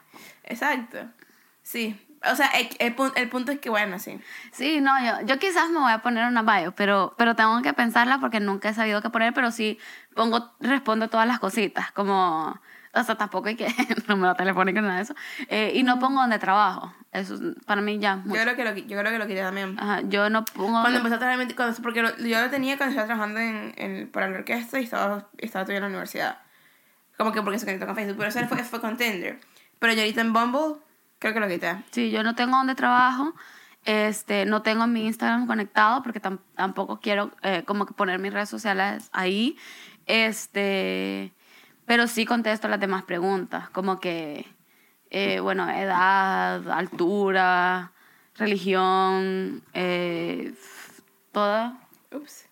Exacto. Sí. O sea, el, el el punto es que, bueno, sí. Sí, no, yo, yo quizás me voy a poner una bio, pero, pero tengo que pensarla porque nunca he sabido qué poner, pero sí pongo, respondo todas las cositas, como, o sea, tampoco hay que, número telefónico ni nada de eso, eh, y no pongo donde trabajo, eso es- para mí ya, Yo mucho. creo que lo, yo creo que lo quité también. Ajá, yo no pongo, Cuando empecé a trabajar, cuando, porque lo- yo lo tenía cuando estaba trabajando en, en, para la orquesta y estaba, estaba todavía en la universidad. Como que porque se conectó con Facebook, pero eso fue, fue con Tinder. Pero yo ahorita en Bumble, creo que lo quité. sí, yo no tengo donde trabajo, este, no tengo mi Instagram conectado porque tam- tampoco quiero eh, como que poner mis redes sociales ahí, este, pero sí contesto las demás preguntas, como que, eh, bueno, edad, altura, religión, eh, toda, Ups.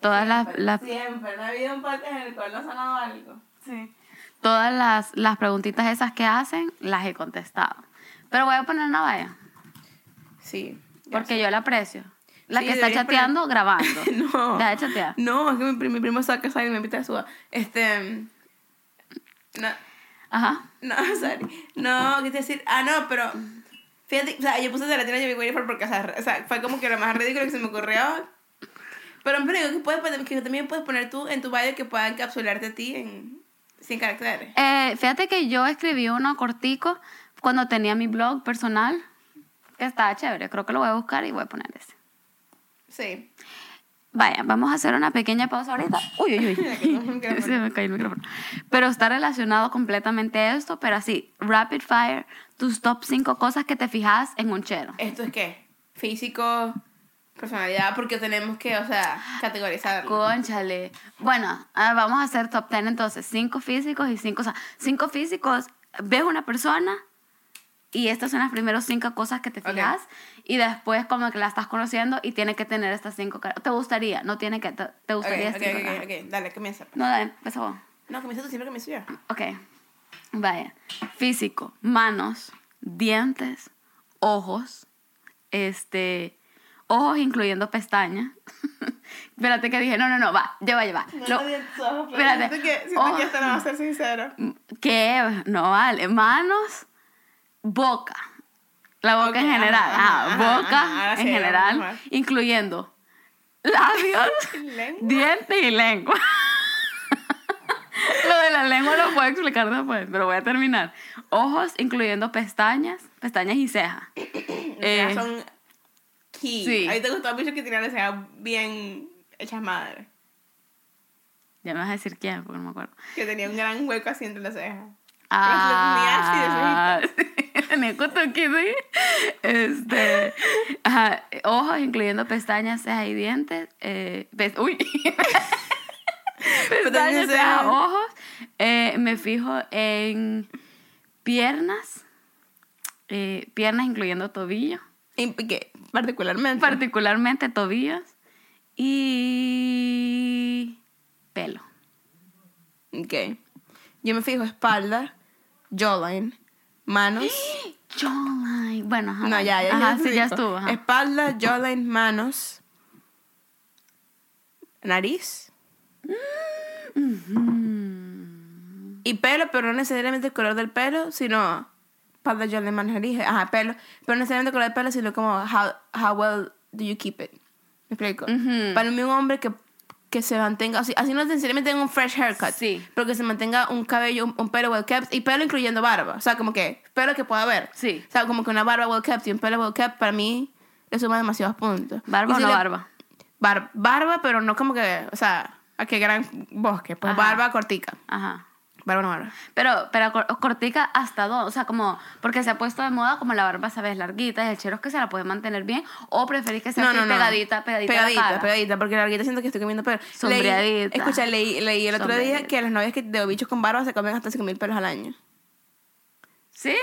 todas las, las- Siempre, no ha habido un podcast en el cual no ha sonado algo. sí. Todas las, las preguntitas esas que hacen, las he contestado. Pero voy a poner una valla, Sí. porque yo la aprecio. La Sí, que está chateando, grabando. No. Deja de chatear. No, es que mi, mi primo saca y me invita a su. Este. No, Ajá. no, sorry. No, ¿qué te iba a decir? Ah, no, pero. Fíjate, o sea, yo puse de Latina y for porque, o sea, o sea, fue como que lo más ridículo que se me ocurrió. Pero, digo que, puedes, poner- que también puedes poner tú en tu bio que pueda encapsularte a ti en 100 caracteres. Eh, fíjate que yo escribí uno cortico cuando tenía mi blog personal, que estaba chévere. Creo que lo voy a buscar y voy a poner ese. Sí. Vaya, vamos a hacer una pequeña pausa ahorita. Uy, uy, uy. Se me cayó el micrófono. Pero está relacionado completamente a esto, pero así, rapid fire, tus top 5 cosas que te fijas en un chero. ¿Esto es qué? Físico, personalidad, porque tenemos que, o sea, categorizarlo. Conchale. Bueno, ah, vamos a hacer top 10 entonces. 5 físicos y 5, o sea, 5 físicos. Ves una persona y estas son las primeras 5 cosas que te fijas. Y después como que la estás conociendo y tiene que tener estas 5 ¿Te gustaría? No tiene que, te, te gustaría ok, este ok, cinco ok, ok, dale, comienza. No, dale, empieza vos. No, comienza tú siempre comienzo yo. Ok. Vaya. Físico. Manos, dientes, ojos, este, ojos incluyendo pestañas. Espérate que dije, no, no, no, va, lleva, lleva. Lo- espérate. Siento que, siento Oh. que esto no va a ser sincero. ¿Qué? No vale. Manos, boca. La boca en general. ajá, ajá, boca ajá, en sí, general, incluyendo labios, dientes y lengua. Lo de la lengua lo puedo explicar después, pero voy a terminar. Ojos, incluyendo pestañas, pestañas y cejas. Eh, son key. sí. A mí te gustó mucho que tenían las cejas bien hechas madre. ya me vas a decir quién, porque no me acuerdo. Que tenía un gran hueco así entre las cejas. Ah, me gustó que sí. Este, ajá, ojos, incluyendo pestañas, cejas y dientes. Eh, pes- uy. pestañas, cejas, ojos. Eh, me fijo en piernas. eh, piernas incluyendo tobillos. Y que, particularmente. Particularmente tobillos. Y pelo. ok. Yo me fijo espalda, jawline, manos. Jawline. Bueno, ajá. No, ya, ya, Ajá, ya, sí, ya estuvo. ajá. Espalda, jawline, manos, nariz. Y pelo, pero no necesariamente el color del pelo, sino jawline, manos, nariz. Ajá, pelo. Pero no necesariamente color del pelo, sino como how, how well do you keep it. ¿Me explico? Ujú. Para mí un hombre que, que se mantenga, así, así no necesariamente tenga un fresh haircut, Sí. pero que se mantenga un cabello, un, un pelo well kept, y pelo incluyendo barba. O sea, como que pelo que pueda haber. Sí. O sea, como que una barba well kept y un pelo well kept, para mí, le suma demasiados puntos. ¿Barba Y o si no le- barba? bar- barba, pero no como que, o sea, a qué gran bosque. Pues Ajá. barba cortica. Ajá. Barba no barba. Pero, pero cor- cortica hasta dos, o sea, como, porque se ha puesto de moda como la barba, sabes, larguita, y el chero es que se la puede mantener bien, o preferís que sea No, así no, no. pegadita, pegadita, a la Pegadita, cara? pegadita, porque larguita siento que estoy comiendo. Leí, Sombreadita. escucha, leí, leí el otro día que las novias que de bichos con barba se comen hasta 5 mil pelos al año. ¿Sí?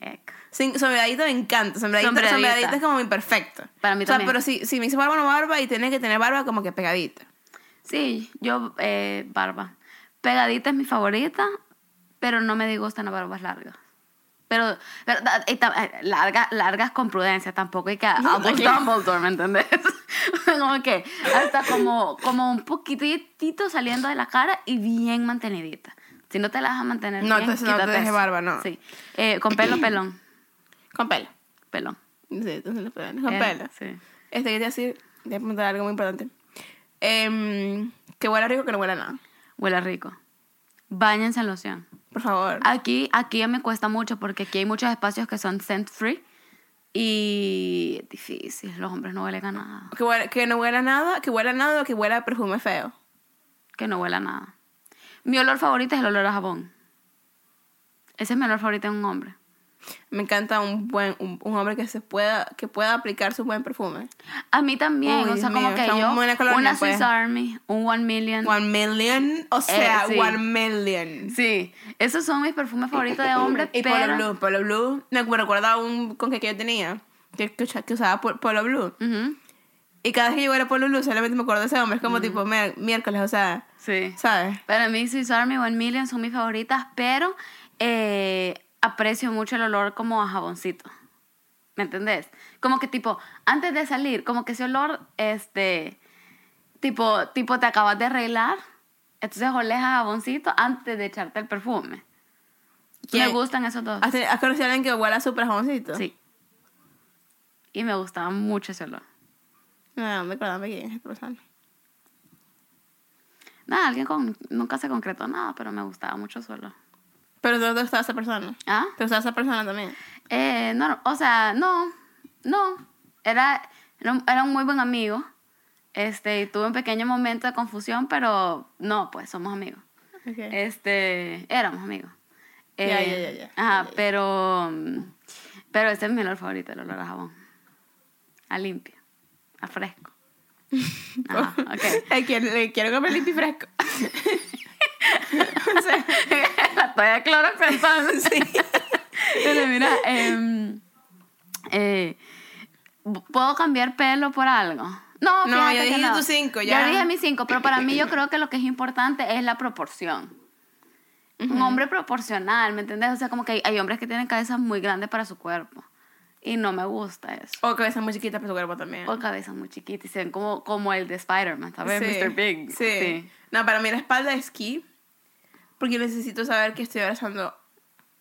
Ec. Sin, sombreadita me encanta. Sombreadita, Sombreadita. sombreadita es como mi perfecto. Para mí o sea, también. pero si, si me hice barba no barba y tenés que tener barba como que pegadita. Sí, yo, eh, barba. Pegadita es mi favorita, pero no me disgustan las barbas largas. Pero, y eh, larga- largas con prudencia, tampoco hay que Dumbledore, ¿me entendés? como que hasta como, como un poquitito saliendo de la cara y bien mantenidita. Si no te la vas a mantener No, bien, entonces no te dejes barba, no. Sí. Eh, con pelo, pelón. Con pelo. Pelón. Sí, entonces los pelos, con Eh, pelo. Sí. Este quería decir, voy a apuntar algo muy importante. Em, que huela rico, que no huela nada. Huele rico. Báñense en loción. Por favor. Aquí, aquí me cuesta mucho porque aquí hay muchos espacios que son scent free y difícil, los hombres no huelen a nada, Que, huela- que no huela nada, que huela nada o que huela a perfume feo. que no huela nada. Mi olor favorito es el olor a jabón. Ese es mi olor favorito en un hombre. Me encanta un buen un, un hombre que se pueda que pueda aplicar su buen perfume. A mí también, Uy, o sea, Dios como mío, que yo, buena colonia, una pues. Swiss Army, un One Million. One million, o sea, Eh, sí. one million. Sí, esos son mis perfumes favoritos de hombre, Y pero... Polo Blue, Polo Blue, me recuerda un con que, que yo tenía, que, que, que usaba Pol- Polo Blue. Ujú, Y cada vez que yo era Polo Blue, solamente me acuerdo de ese hombre. Es como tipo mier- miércoles, o sea, Sí. ¿sabes? Para mí, Swiss Army One Million son mis favoritas, pero eh, aprecio mucho el olor como a jaboncito. ¿Me entendés? Como que tipo, antes de salir, como que ese olor, este, tipo, tipo te acabas de arreglar, entonces oles a jaboncito antes de echarte el perfume. Me gustan esos dos. ¿Has, conocido a alguien que huela súper jaboncito? Sí. Y me gustaba mucho ese olor. No, recuérdame quién es esta persona. Nada, alguien con, nunca se concretó nada, pero me gustaba mucho su olor. Pero ¿dónde estaba esa persona? ¿Ah? ¿Te gustaba esa persona también? Eh, no, o sea, no, no. Era, era un- muy buen amigo. Este, y tuve un pequeño momento de confusión, pero no, pues somos amigos. Ok. Este, éramos amigos. Ya, Eh, ya, ya, ya. Ajá, Ya, ya. pero, pero este es mi olor favorito, el olor a jabón. A limpio, a fresco. Ajá, ok. Ay, quiero, quiero comer limpio y fresco. o sea, La toalla de cloro pensando. sí. Pero mira, em, eh, ¿puedo cambiar pelo por algo? No, No, ya que dijiste no. tus cinco, ya. dije mis cinco, pero para mí yo creo que lo que es importante es la proporción. Un hombre proporcional, ¿me entiendes? O sea, como que hay, hay hombres que tienen cabezas muy grandes para su cuerpo. Y no me gusta eso. O cabeza muy chiquita para su cuerpo también. O cabezas muy chiquitas y se ven como, como el de Spider-Man, ¿sabes? Sí, Mr. Big. Sí. No, para mí la espalda es key. Porque necesito saber que estoy abrazando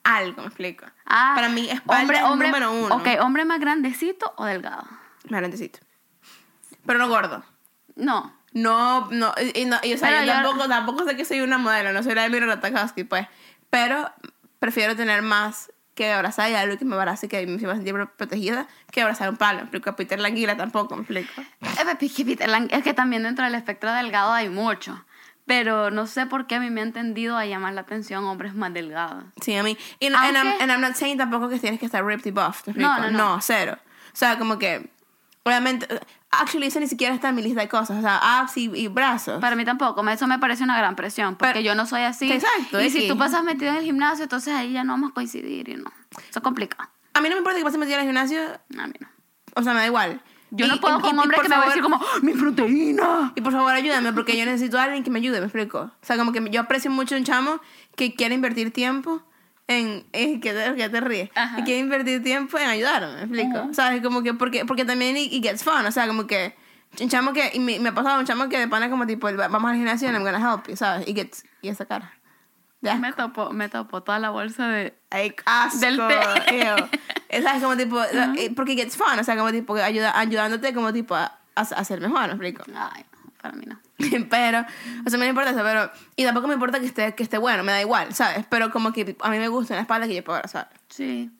algo, me explico. Ah, para mí, espalda es número uno. Ok, hombre más grandecito o delgado. Me grandecito. Pero no gordo. No. No, no, y, no, y, o sea, yo, yo- tampoco, tampoco sé que soy una modelo, no soy la de Mira Ratajkowski, pues. Pero prefiero tener más que abrazar y algo que me abrace, que me va a sentir protegida, que abrazar un palo. Me explico, a Peter Languila tampoco, me explico. Eh, que Peter Lang- Es que también dentro del espectro delgado hay mucho. Pero no sé por qué a mí me ha entendido a llamar la atención hombres más delgados. Sí, a mí. Y no, and, I'm, Aunque- and I'm not saying tampoco que tienes que estar ripped y buffed, ¿me No, explico? no, no. cero. O sea, como que, obviamente, actually eso ni siquiera está en mi lista de cosas. O sea, abs y, y brazos. Para mí tampoco, eso me parece una gran presión, porque Pero- yo no soy así. Exacto, Y si tú pasas metido en el gimnasio, entonces ahí ya no vamos a coincidir y no. Eso es complicado. A mí no me importa que pases metida al gimnasio, A mí no. o sea, me da igual. Yo Y- no puedo y- con y- y hombres por que me van a decir como, "¡Ah, mi proteína. Y por favor ayúdame, porque yo necesito a alguien que me ayude, me explico. O sea, como que yo aprecio mucho un chamo que quiere invertir tiempo en, en que, te, que te ríes. Ajá. Y quiere invertir tiempo en ayudarme, ¿me explico? Ujú. ¿Sabes? Como que, porque, porque también it gets fun, o sea, como que un chamo que, y me, me ha pasado un chamo que de pana como tipo, vamos al gimnasio and I'm gonna help you, ¿sabes? Y gets, y esa cara. Ya. Me topó, me topó toda la bolsa de... Ay, asco. Del té. es como tipo, eh, porque gets fun, o sea, como tipo, ayuda, ayudándote como tipo a, a, a ser mejor, ¿me explico? Ay, para mí no. pero, o sea, me importa eso, pero, y tampoco me importa que esté, que esté bueno, me da igual, ¿sabes? Pero como que a mí me gusta en la espalda que yo puedo abrazar. Sí.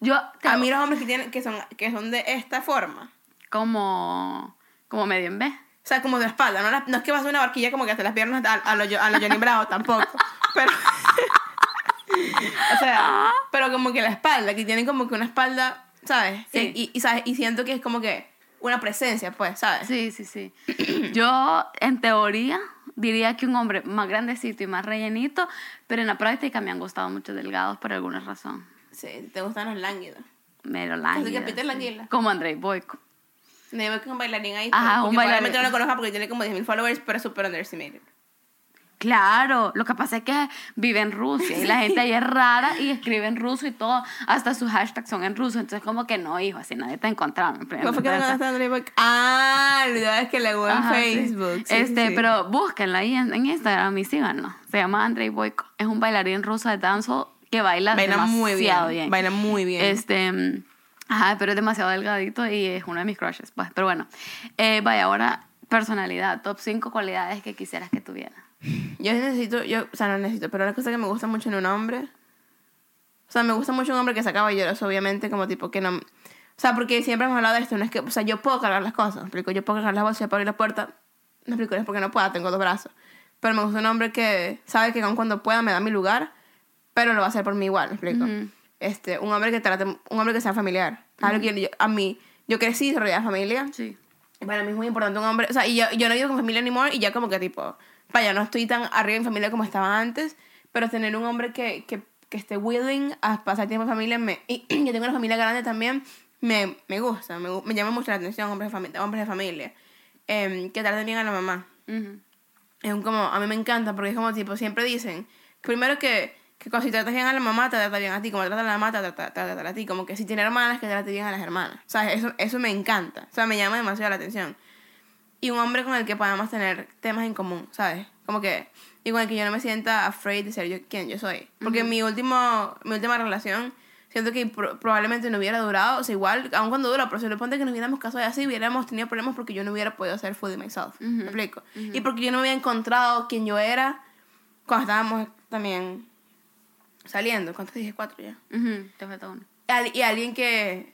Yo te A mí los hombres que tienen, que son, que son de esta forma, como, como medio en B. o sea, como de espalda, no, no es que vas a una barquilla como que hasta las piernas a, a lo, a lo Johnny Bravo tampoco, pero, o sea, pero como que la espalda, que tienen como que una espalda, ¿sabes? Sí. Y, y, ¿sabes? y siento que es como que una presencia, pues, ¿sabes? Sí, sí, sí. Yo, en teoría, diría que un hombre más grandecito y más rellenito, pero en la práctica me han gustado mucho delgados por alguna razón. Sí, te gustan los lánguidos. Mero Así que lánguidos, Peter sí. Como Andrei Boyko. Me veo que un bailarín ahí. Ajá, un bailarín. probablemente no lo conozca porque tiene como 10.000 followers, pero es súper underestimated. Claro, lo que pasa es que vive en Rusia y la gente ahí es rara y escribe en ruso y todo, hasta sus hashtags son en ruso, entonces como que no, hijo, así nadie te encontraba. ¿Cómo fue que no? Ah, la es que le en Ajá, sí. Facebook. sí, este, sí, pero búsquenlo ahí en, en Instagram y síganlo. Se llama Andrei Boyko. Es un bailarín ruso de dancehall que baila, Baila muy bien. demasiado bien. Baila muy bien. Este, ajá, pero es demasiado delgadito y es uno de mis crushes. Pues, pero bueno, eh, vaya, ahora personalidad, top 5 cualidades que quisieras que tuviera. Yo necesito, yo, o sea, no necesito, pero una cosa que me gusta mucho en un hombre. O sea, me gusta mucho un hombre que sea caballeroso, obviamente, como tipo que no. O sea, porque siempre hemos hablado de esto, no es que, o sea, yo puedo cargar las cosas, me explico, yo puedo cargar las bolsas, yo puedo abrir la puerta, me explico, no es porque no pueda, tengo dos brazos. Pero me gusta un hombre que sabe que aun cuando pueda me da mi lugar, pero lo va a hacer por mí igual, me explico. Ujú. Este, un hombre que trate, un hombre que sea familiar. Algo que yo- a mí, yo crecí rodeada de familia, Sí. Para mí es muy importante un hombre. O sea, y yo, yo no vivo con familia anymore y ya como que tipo, vaya, no estoy tan arriba en familia como estaba antes, pero tener un hombre que, que, que esté willing a pasar tiempo en familia me, y que tengo una familia grande también, me, me gusta, me, me llama mucho la atención hombres de, fami- hombres de familia. Em, que traten bien a la mamá. Ujú. Es un como, a mí me encanta porque es como tipo, siempre dicen, primero que, que cuando si tratas bien a la mamá, te trata bien a ti, como trata a la mamá, te trata, te trata a ti, como que si tiene hermanas, que trate bien a las hermanas. O sea, eso, eso me encanta, o sea, me llama demasiado la atención. Y un hombre con el que podamos tener temas en común, ¿sabes? Como que, y con el que yo no me sienta afraid de ser yo quien yo soy. Porque mi, último, mi última relación, siento que pro- probablemente no hubiera durado, o sea, igual, aun cuando dura, pero le ponte que nos hubiéramos casado y así, hubiéramos tenido problemas porque yo no hubiera podido ser fully myself. ¿Me explico? Y porque yo no me había encontrado quien yo era cuando estábamos también saliendo. ¿Cuántos dije? Cuatro ya. Ujú, Te falta uno. Al- y alguien que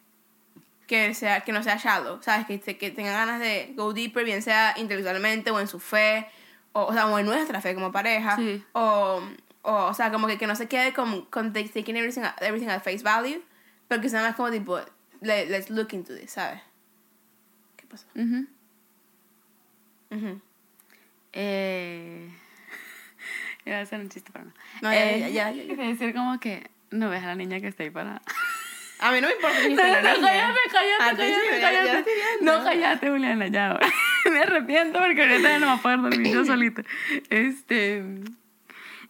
que sea que no sea shallow, ¿sabes? Que, que tenga ganas de go deeper, bien sea intelectualmente o en su fe, o, o sea, o en nuestra fe como pareja, Sí. o, o, o sea, como que, que no se quede con, con taking everything, at- everything at face value, pero que sea más como tipo, "Let- let's look into this, ¿sabes? ¿Qué pasó? Ujú. Ujú. Eh... Iba a hacer un chiste, pero no. No, ya, Eh, ya, ya, ya, ya. decir como que no ves a la niña que está ahí para... A mí no me importa que No, no, la cállate, cállate, cállate, cállate. No, cállate, Juliana, ya. ahora. Me arrepiento porque ahorita ya no a poder dormir yo solita. Este...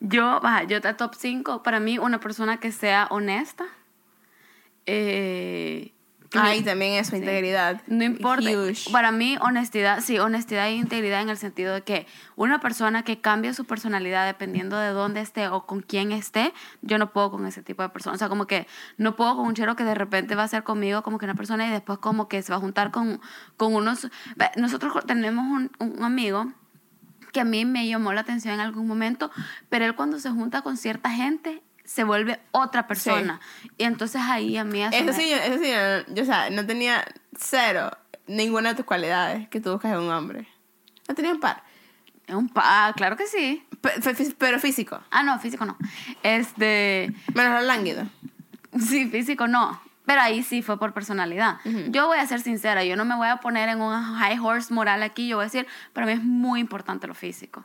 Yo, baja, yo te top 5, para mí una persona que sea honesta. Eh, Ay, también eso, integridad. no importa. Huge. Para mí, honestidad, sí, honestidad e integridad en el sentido de que una persona que cambie su personalidad dependiendo de dónde esté o con quién esté, yo no puedo con ese tipo de persona. O sea, como que no puedo con un chero que de repente va a ser conmigo como que una persona y después como que se va a juntar con, con unos... Nosotros tenemos un, un amigo que a mí me llamó la atención en algún momento, pero él cuando se junta con cierta gente se vuelve otra persona. Y entonces ahí a mí eso sí, yo- eso sí, yo, yo, o sea, no tenía cero ninguna de tus cualidades que tú buscas en un hombre. No tenía un par. Un pa, ah, claro que sí. Pe- fe- fí- Pero físico. Ah, no, físico no. Este, Menos lánguido. sí, físico no. Pero ahí sí fue por personalidad. Yo voy a ser sincera, yo no me voy a poner en un high horse moral aquí, yo voy a decir, para mí es muy importante lo físico.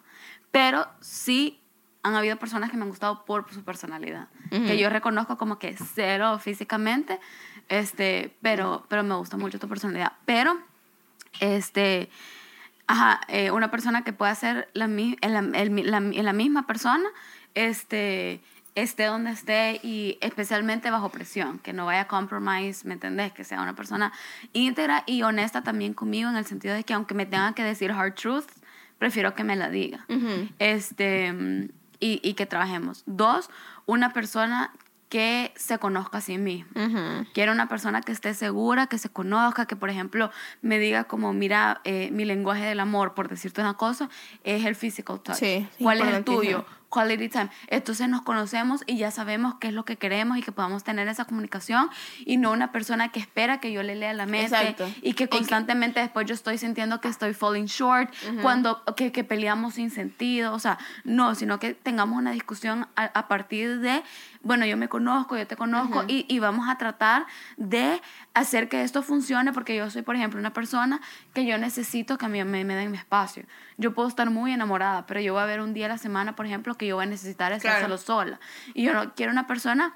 Pero sí han habido personas que me han gustado por su personalidad, que yo reconozco como que cero físicamente, este, pero, pero me gusta mucho tu personalidad. Pero, este, ajá, eh, una persona que pueda ser la, mi- en la, el mi- la- la misma persona, este, esté donde esté y especialmente bajo presión, que no vaya a compromise, ¿me entendés? Que sea una persona íntegra y honesta también conmigo en el sentido de que aunque me tenga que decir hard truth, prefiero que me la diga. Este, y, y que trabajemos. Dos, una persona que se conozca a sí mismo. Quiero una persona que esté segura, que se conozca, que por ejemplo me diga como, mira, eh, mi lenguaje del amor, por decirte una cosa, es el physical touch. Sí, ¿Cuál es el tuyo? Quality time. Entonces nos conocemos y ya sabemos qué es lo que queremos y que podamos tener esa comunicación y no una persona que espera que yo le lea la mente Exacto. y que Y que- constantemente después yo estoy sintiendo que estoy falling short, cuando que, que peleamos sin sentido, o sea, no, sino que tengamos una discusión a, a partir de, bueno, yo me conozco, yo te conozco y, y vamos a tratar de hacer que esto funcione porque yo soy, por ejemplo, una persona que yo necesito que a mí me, me den mi espacio. Yo puedo estar muy enamorada, pero yo voy a ver un día a la semana, por ejemplo, que yo voy a necesitar estar Claro. solo sola. Y yo no quiero una persona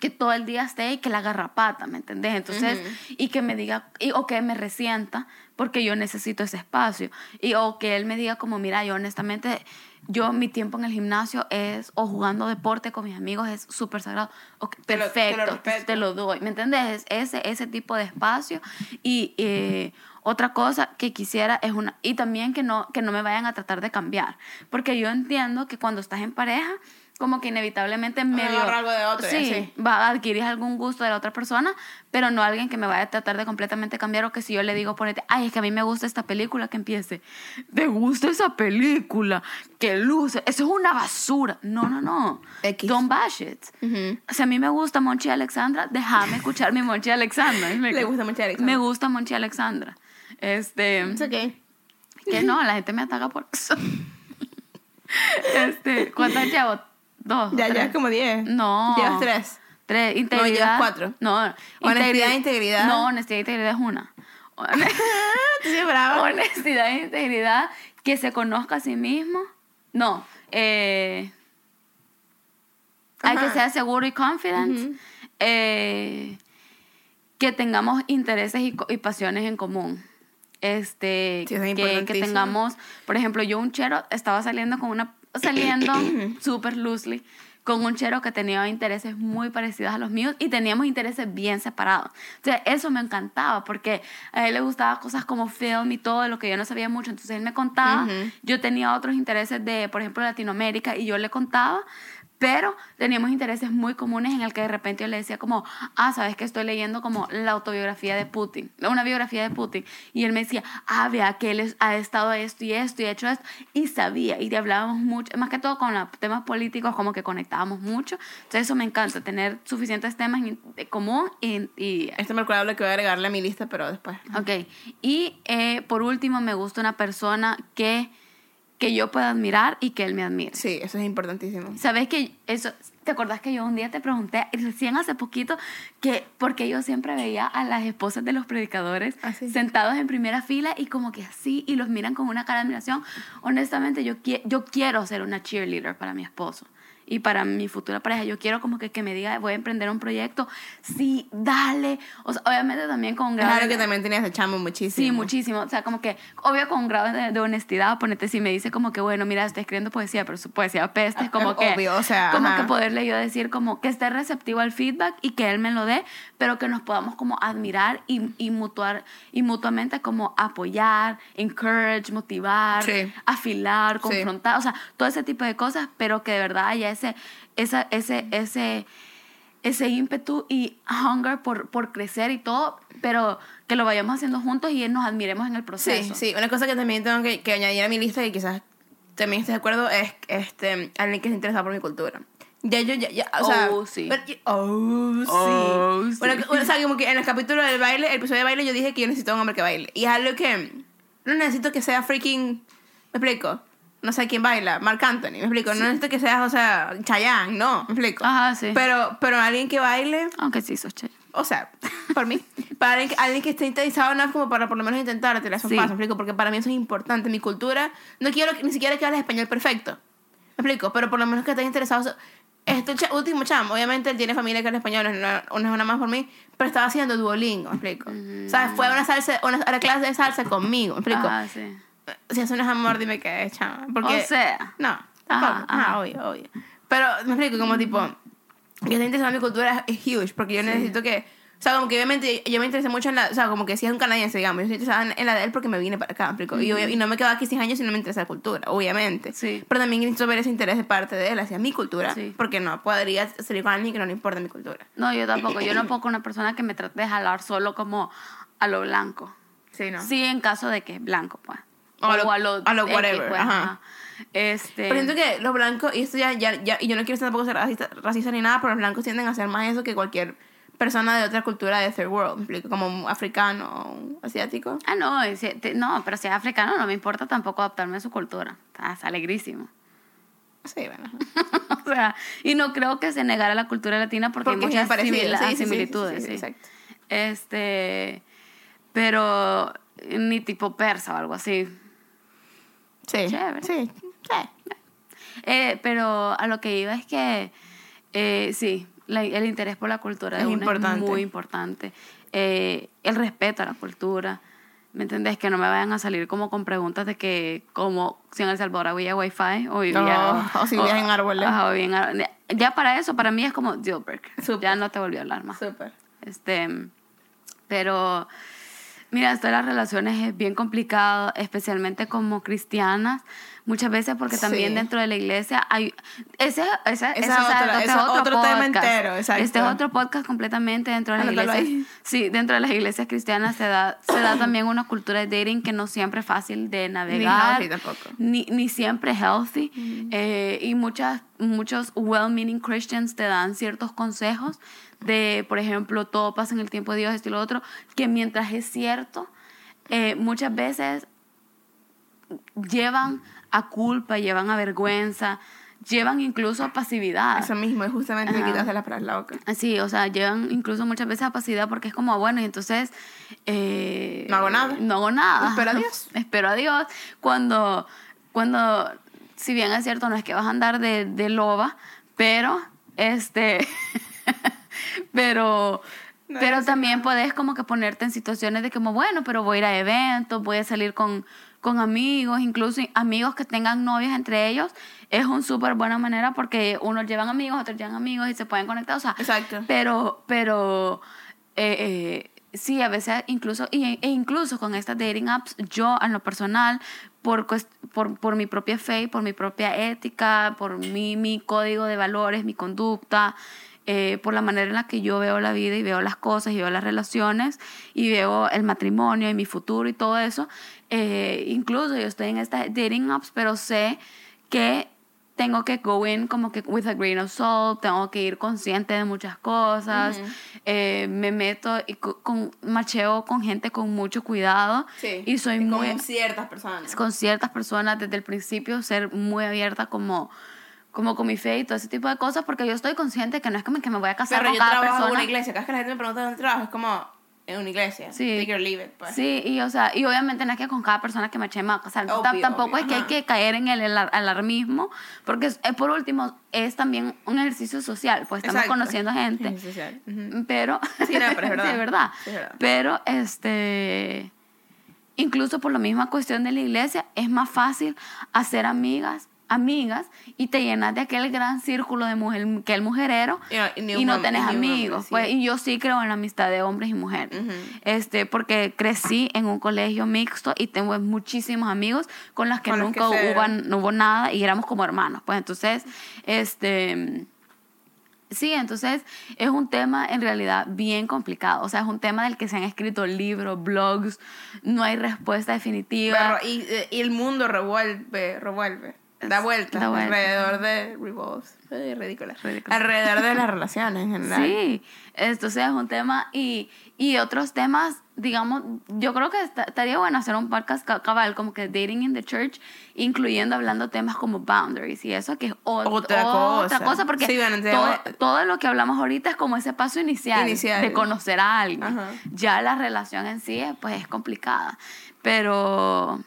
que todo el día esté y que la garrapata, ¿me entendés? Entonces, y que me diga, y, o que me resienta porque yo necesito ese espacio. Y, o que él me diga como, mira, yo honestamente, yo mi tiempo en el gimnasio es, o jugando deporte con mis amigos es súper sagrado. Ok, Te lo- te lo perfecto, te lo doy, ¿me entendés? Ese, ese tipo de espacio. Y eh, otra cosa que quisiera es una, y también que no, que no me vayan a tratar de cambiar. Porque yo entiendo que cuando estás en pareja, como que inevitablemente medio... agarra algo de otro sí, así. va a adquirir algún gusto de la otra persona, pero no alguien que me vaya a tratar de completamente cambiar o que si yo le digo, ponete, ay, es que a mí me gusta esta película, que empiece, ¿te gusta esa película? Que luce, eso es una basura. No, no, no. X. Don't bash it. Si a mí me gusta Monchi Alexandra, déjame escuchar mi Monchi Alexandra. ¿me? Le gusta Monchi Alexandra. Me gusta Monchi Alexandra. Este, It's okay. que no, la gente me ataca por eso. Este, ¿cuántas llevo? Dos. Ya, tres. ya como 10. No. Llevas 3. Tres, No, integridad. llevas cuatro. No, Honestidad e integridad. No, honestidad e integridad es una. Hone- Sí, bravo. honestidad e integridad, que se conozca a sí mismo. No, eh, hay que Ajá. ser seguro y confident. eh, que tengamos intereses y pasiones en común. Este, Sí, es que, que tengamos, por ejemplo, yo un chero estaba saliendo con una, saliendo super loosely con un chero que tenía intereses muy parecidos a los míos y teníamos intereses bien separados. Entonces, eso me encantaba porque a él le gustaba cosas como film y todo lo que yo no sabía mucho. Entonces, él me contaba, yo tenía otros intereses de, por ejemplo, Latinoamérica y yo le contaba, pero teníamos intereses muy comunes en el que de repente yo le decía como, ah, sabes que estoy leyendo como la autobiografía de Putin, una biografía de Putin. Y él me decía, ah, vea que él ha estado esto y esto y ha hecho esto. Y sabía, y hablábamos mucho, más que todo con los temas políticos, como que conectábamos mucho. Entonces eso me encanta, tener suficientes temas en común y... y Este me recuerda lo que voy a agregarle a mi lista, pero después. Ok. Y eh, por último, me gusta una persona que, que yo pueda admirar y que él me admire. Sí, eso es importantísimo. ¿Sabes que eso? ¿Te acordás que yo un día te pregunté, recién hace poquito, que porque yo siempre veía a las esposas de los predicadores Ah, sentados en primera fila y como que así y los miran con una cara de admiración? Honestamente, yo, qui- yo quiero ser una cheerleader para mi esposo y para mi futura pareja. Yo quiero como que, que me diga, voy a emprender un proyecto. Sí, dale. O sea, obviamente también con un Es grado algo de- que también tenías de chamo muchísimo. Sí, muchísimo. O sea, como que, obvio, con un grado de, de honestidad, ponete, si me dice como que, bueno, mira, estoy escribiendo poesía, pero su poesía peste, es como que. Obvio, o sea, Como ajá. que poderle yo decir, como que esté receptivo al feedback y que él me lo dé, pero que nos podamos como admirar y, y mutuar, y mutuamente como apoyar, encourage, motivar, Sí. afilar, Sí. confrontar, o sea, todo ese tipo de cosas, pero que de verdad haya ese, esa, ese, ese, ese ímpetu y hunger por, por crecer y todo, pero que lo vayamos haciendo juntos y nos admiremos en el Sí, proceso. sí. Una cosa que también tengo que, que añadir a mi lista y quizás también estés de acuerdo es este, alguien que se interesa por mi cultura. Ya yo, ya, ya, o sea... Oh, sí. pero- oh, sí. Oh, sí. Bueno, o sea, como que en el capítulo del baile, el episodio de baile, yo dije que yo necesito un hombre que baile. Y es algo que no necesito que sea freaking... ¿Me explico? No sé quién baila, Marc Anthony, ¿me explico? No necesito que seas, o sea, Chayanne, no, ¿me explico? Ajá, sí. Pero, pero alguien que baile, Aunque sí, sos che. o sea, por mí, para alguien, que- alguien que esté interesado en como para por lo menos intentar te Sí. un paso, ¿me explico? Porque para mí eso es importante, mi cultura, no quiero ni siquiera que hables español perfecto, ¿me explico? Pero por lo menos que estés interesado, este último chamo, obviamente él tiene familia que habla español, no es una, más por mí, pero estaba haciendo Duolingo, ¿me explico? ¿Sabes? Fue a una salsa, una, a la clase de salsa conmigo, ¿me explico? Ah, sí. Si eso no es amor, dime qué es, chama. Porque, O sea. no, tampoco. Ajá, Ajá, ajá. obvio, obvio. Pero me explico, como tipo, que esté interesado en mi cultura es, huge, porque yo necesito que. O sea, como que obviamente yo me interesé mucho en la. O sea, como que si es un canadiense, digamos, yo estoy interesada en, la de él porque me vine para acá, ¿me explico? y, obvia- y no me quedo aquí seis años si no me interesa la cultura, obviamente. Sí. Pero también necesito ver ese interés de parte de él hacia mi cultura, Sí. porque no podría salir con alguien que no le importa mi cultura. No, yo tampoco. Yo no puedo con una persona que me trate de jalar solo como a lo blanco. Sí, ¿no? Sí, en caso de que es blanco, pues. O a lo- a lo X, whatever, pues, ajá. Este. Pero siento que los blancos, y esto ya, ya, ya- y yo no quiero ser tampoco ser racista, racista ni nada, pero los blancos tienden a hacer más eso que cualquier persona de otra cultura de third world, me explico, como africano o asiático. Ah, no, y si- te- no, pero si es africano no me importa tampoco adaptarme a su cultura. Está, está alegrísimo. Sí, bueno. o sea, y no creo que se negara la cultura latina porque, Porque hay muchas parecido, simila- sí, similitudes. sí, sí, sí. exacto. Este, pero ni tipo persa o algo así. Sí, Chévere. sí, sí. Eh, pero a lo que iba es que eh, sí, la- el interés por la cultura Es de importante. es muy importante. Eh, el respeto a la cultura. ¿Me entendés? Que no me vayan a salir como con preguntas de que, como si en El Salvador había wifi o vivía. No, o si vivías en árboles. ajá, o vivía en ar- Ya para eso, para mí es como deal breaker. Ya no te volvió a hablar más. Súper. Este, pero mira, esto de las relaciones es bien complicado, especialmente como cristianas, muchas veces porque también Sí. dentro de la iglesia hay ese ese, Esa ese- es otra- este ese es otro tema podcast. entero, exacto. Este es otro podcast completamente dentro de las Anótalo iglesias. ahí. Sí, dentro de las iglesias cristianas se da se da también una cultura de dating que no siempre es fácil de navegar. healthy tampoco. Ni, ni siempre healthy. Eh, y muchas, muchos well-meaning Christians te dan ciertos consejos de, por ejemplo, todo pasa en el tiempo de Dios, esto y lo otro, que mientras es cierto, eh, muchas veces llevan a culpa, llevan a vergüenza, llevan incluso a pasividad. Eso mismo, es justamente me Ajá. quitas de la palabra la boca. Sí, o sea, llevan incluso muchas veces a pasividad porque es como, bueno, y entonces... eh, No hago nada. No hago nada. Espero a Dios. Espero a Dios. Cuando, cuando, si bien es cierto, no es que vas a andar de, de loba, pero, este, pero... No pero también puedes como que ponerte en situaciones de como, bueno, pero voy a ir a eventos, voy a salir con, con amigos, incluso amigos que tengan novios entre ellos, es un súper buena manera porque unos llevan amigos, otros llevan amigos y se pueden conectar, o sea, Exacto. pero, pero eh, eh, sí, a veces incluso, e incluso con estas dating apps, yo en lo personal, por, por, por mi propia fe, por mi propia ética, por mi, mi código de valores, mi conducta, eh, por la manera en la que yo veo la vida y veo las cosas y veo las relaciones y veo el matrimonio y mi futuro y todo eso, eh, incluso yo estoy en estas dating apps, pero sé que tengo que go in como que with a grain of salt, tengo que ir consciente de muchas cosas, eh, me meto y co- con, macheo con gente con mucho cuidado Sí. y soy con muy ciertas personas. con ciertas personas desde el principio ser muy abierta como como con mi fe y todo ese tipo de cosas porque yo estoy consciente que no es como que me voy a casar Pero con yo cada trabajo en una iglesia. Cada vez que la gente me pregunta dónde trabajo, es como en una iglesia. Sí. Take or leave it, pues. Sí, y o sea, y obviamente no es que con cada persona que me eche más, o sea, Obvio, tam- tampoco obvio, es que hay que caer en el alar- alarmismo, porque es- por último es también un ejercicio social, pues estamos Exacto. conociendo gente, Sí, social. Pero Sí, no, pero es verdad. sí, es verdad. Sí, es verdad. Pero este incluso por la misma cuestión de la iglesia es más fácil hacer amigas amigas y te llenas de aquel gran círculo de mujer que el mujerero Y no- y y tenés y hombre, amigos sí. pues y yo sí creo en la amistad de hombres y mujeres este porque crecí en un colegio mixto y tengo muchísimos amigos con los que Con los nunca que hubo, no hubo nada y éramos como hermanos pues entonces este Sí, entonces es un tema en realidad bien complicado. O sea, es un tema del que se han escrito libros, blogs, no hay respuesta definitiva. Pero, y, eh, y el mundo revuelve, revuelve. Da vueltas Da vueltas. alrededor de revolves. Eh, ridícula. Ridícula. Alrededor de las relaciones en general. Sí, entonces es un tema y, y otros temas, digamos, yo creo que esta- estaría bueno hacer un podcast ca- cabal como que Dating in the Church, incluyendo hablando temas como boundaries y eso que es ot- Otra otra cosa. cosa, porque Sí, bueno, todo, todo lo que hablamos ahorita es como ese paso inicial, Inicial. de conocer a alguien. Ajá. Ya la relación en sí pues es complicada, pero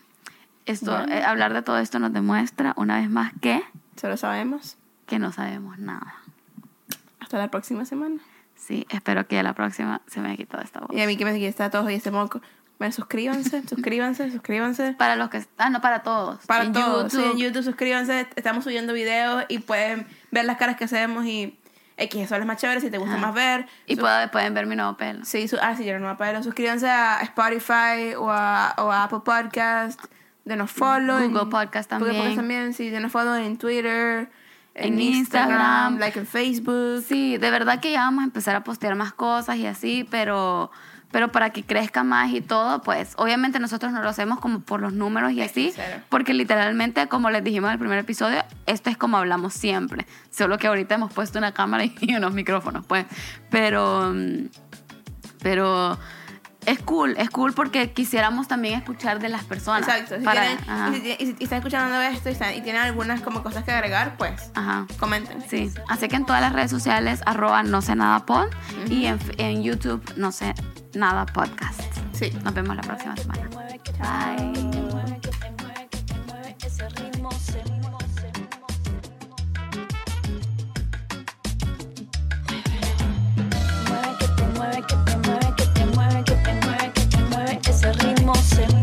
esto, Bueno. eh, hablar de todo esto nos demuestra una vez más que, Se lo sabemos. que no sabemos nada. Hasta la próxima semana. Sí, espero que a la próxima se me haya quitado esta voz. Y a mí que me está todo y este moco. Bueno, suscríbanse, suscríbanse, suscríbanse. Para los que... Ah, no, para todos. Para En todos. Sí, YouTube. en YouTube suscríbanse. Estamos subiendo videos y pueden ver las caras que hacemos y X, eso es más chévere si te gusta Ajá. más ver. Y Su- puedo- pueden ver mi nuevo pelo. Sí, su, ah, sí, yo me acuerdo. Suscríbanse a Spotify o a, o a Apple Podcast. Denos follow. Google en- Podcast Google también. Podcast también, sí. Denos follow en Twitter, en, En Instagram, Instagram. like en Facebook. Sí, de verdad que ya vamos a empezar a postear más cosas y así, pero, pero para que crezca más y todo, pues obviamente nosotros no lo hacemos como por los números y así, porque literalmente, como les dijimos en el primer episodio, esto es como hablamos siempre, solo que ahorita hemos puesto una cámara y unos micrófonos, pues, pero, pero es cool, es cool porque quisiéramos también escuchar de las personas. Exacto. Si para- tienen- y, si, y si- y están escuchando esto y, están- y tienen algunas como cosas que agregar, pues ajá. comenten. Sí, así que en todas las redes sociales, arroba no sé nada pod y en, en YouTube no sé nada podcast. Sí. Nos vemos la próxima semana. Bye. Listen.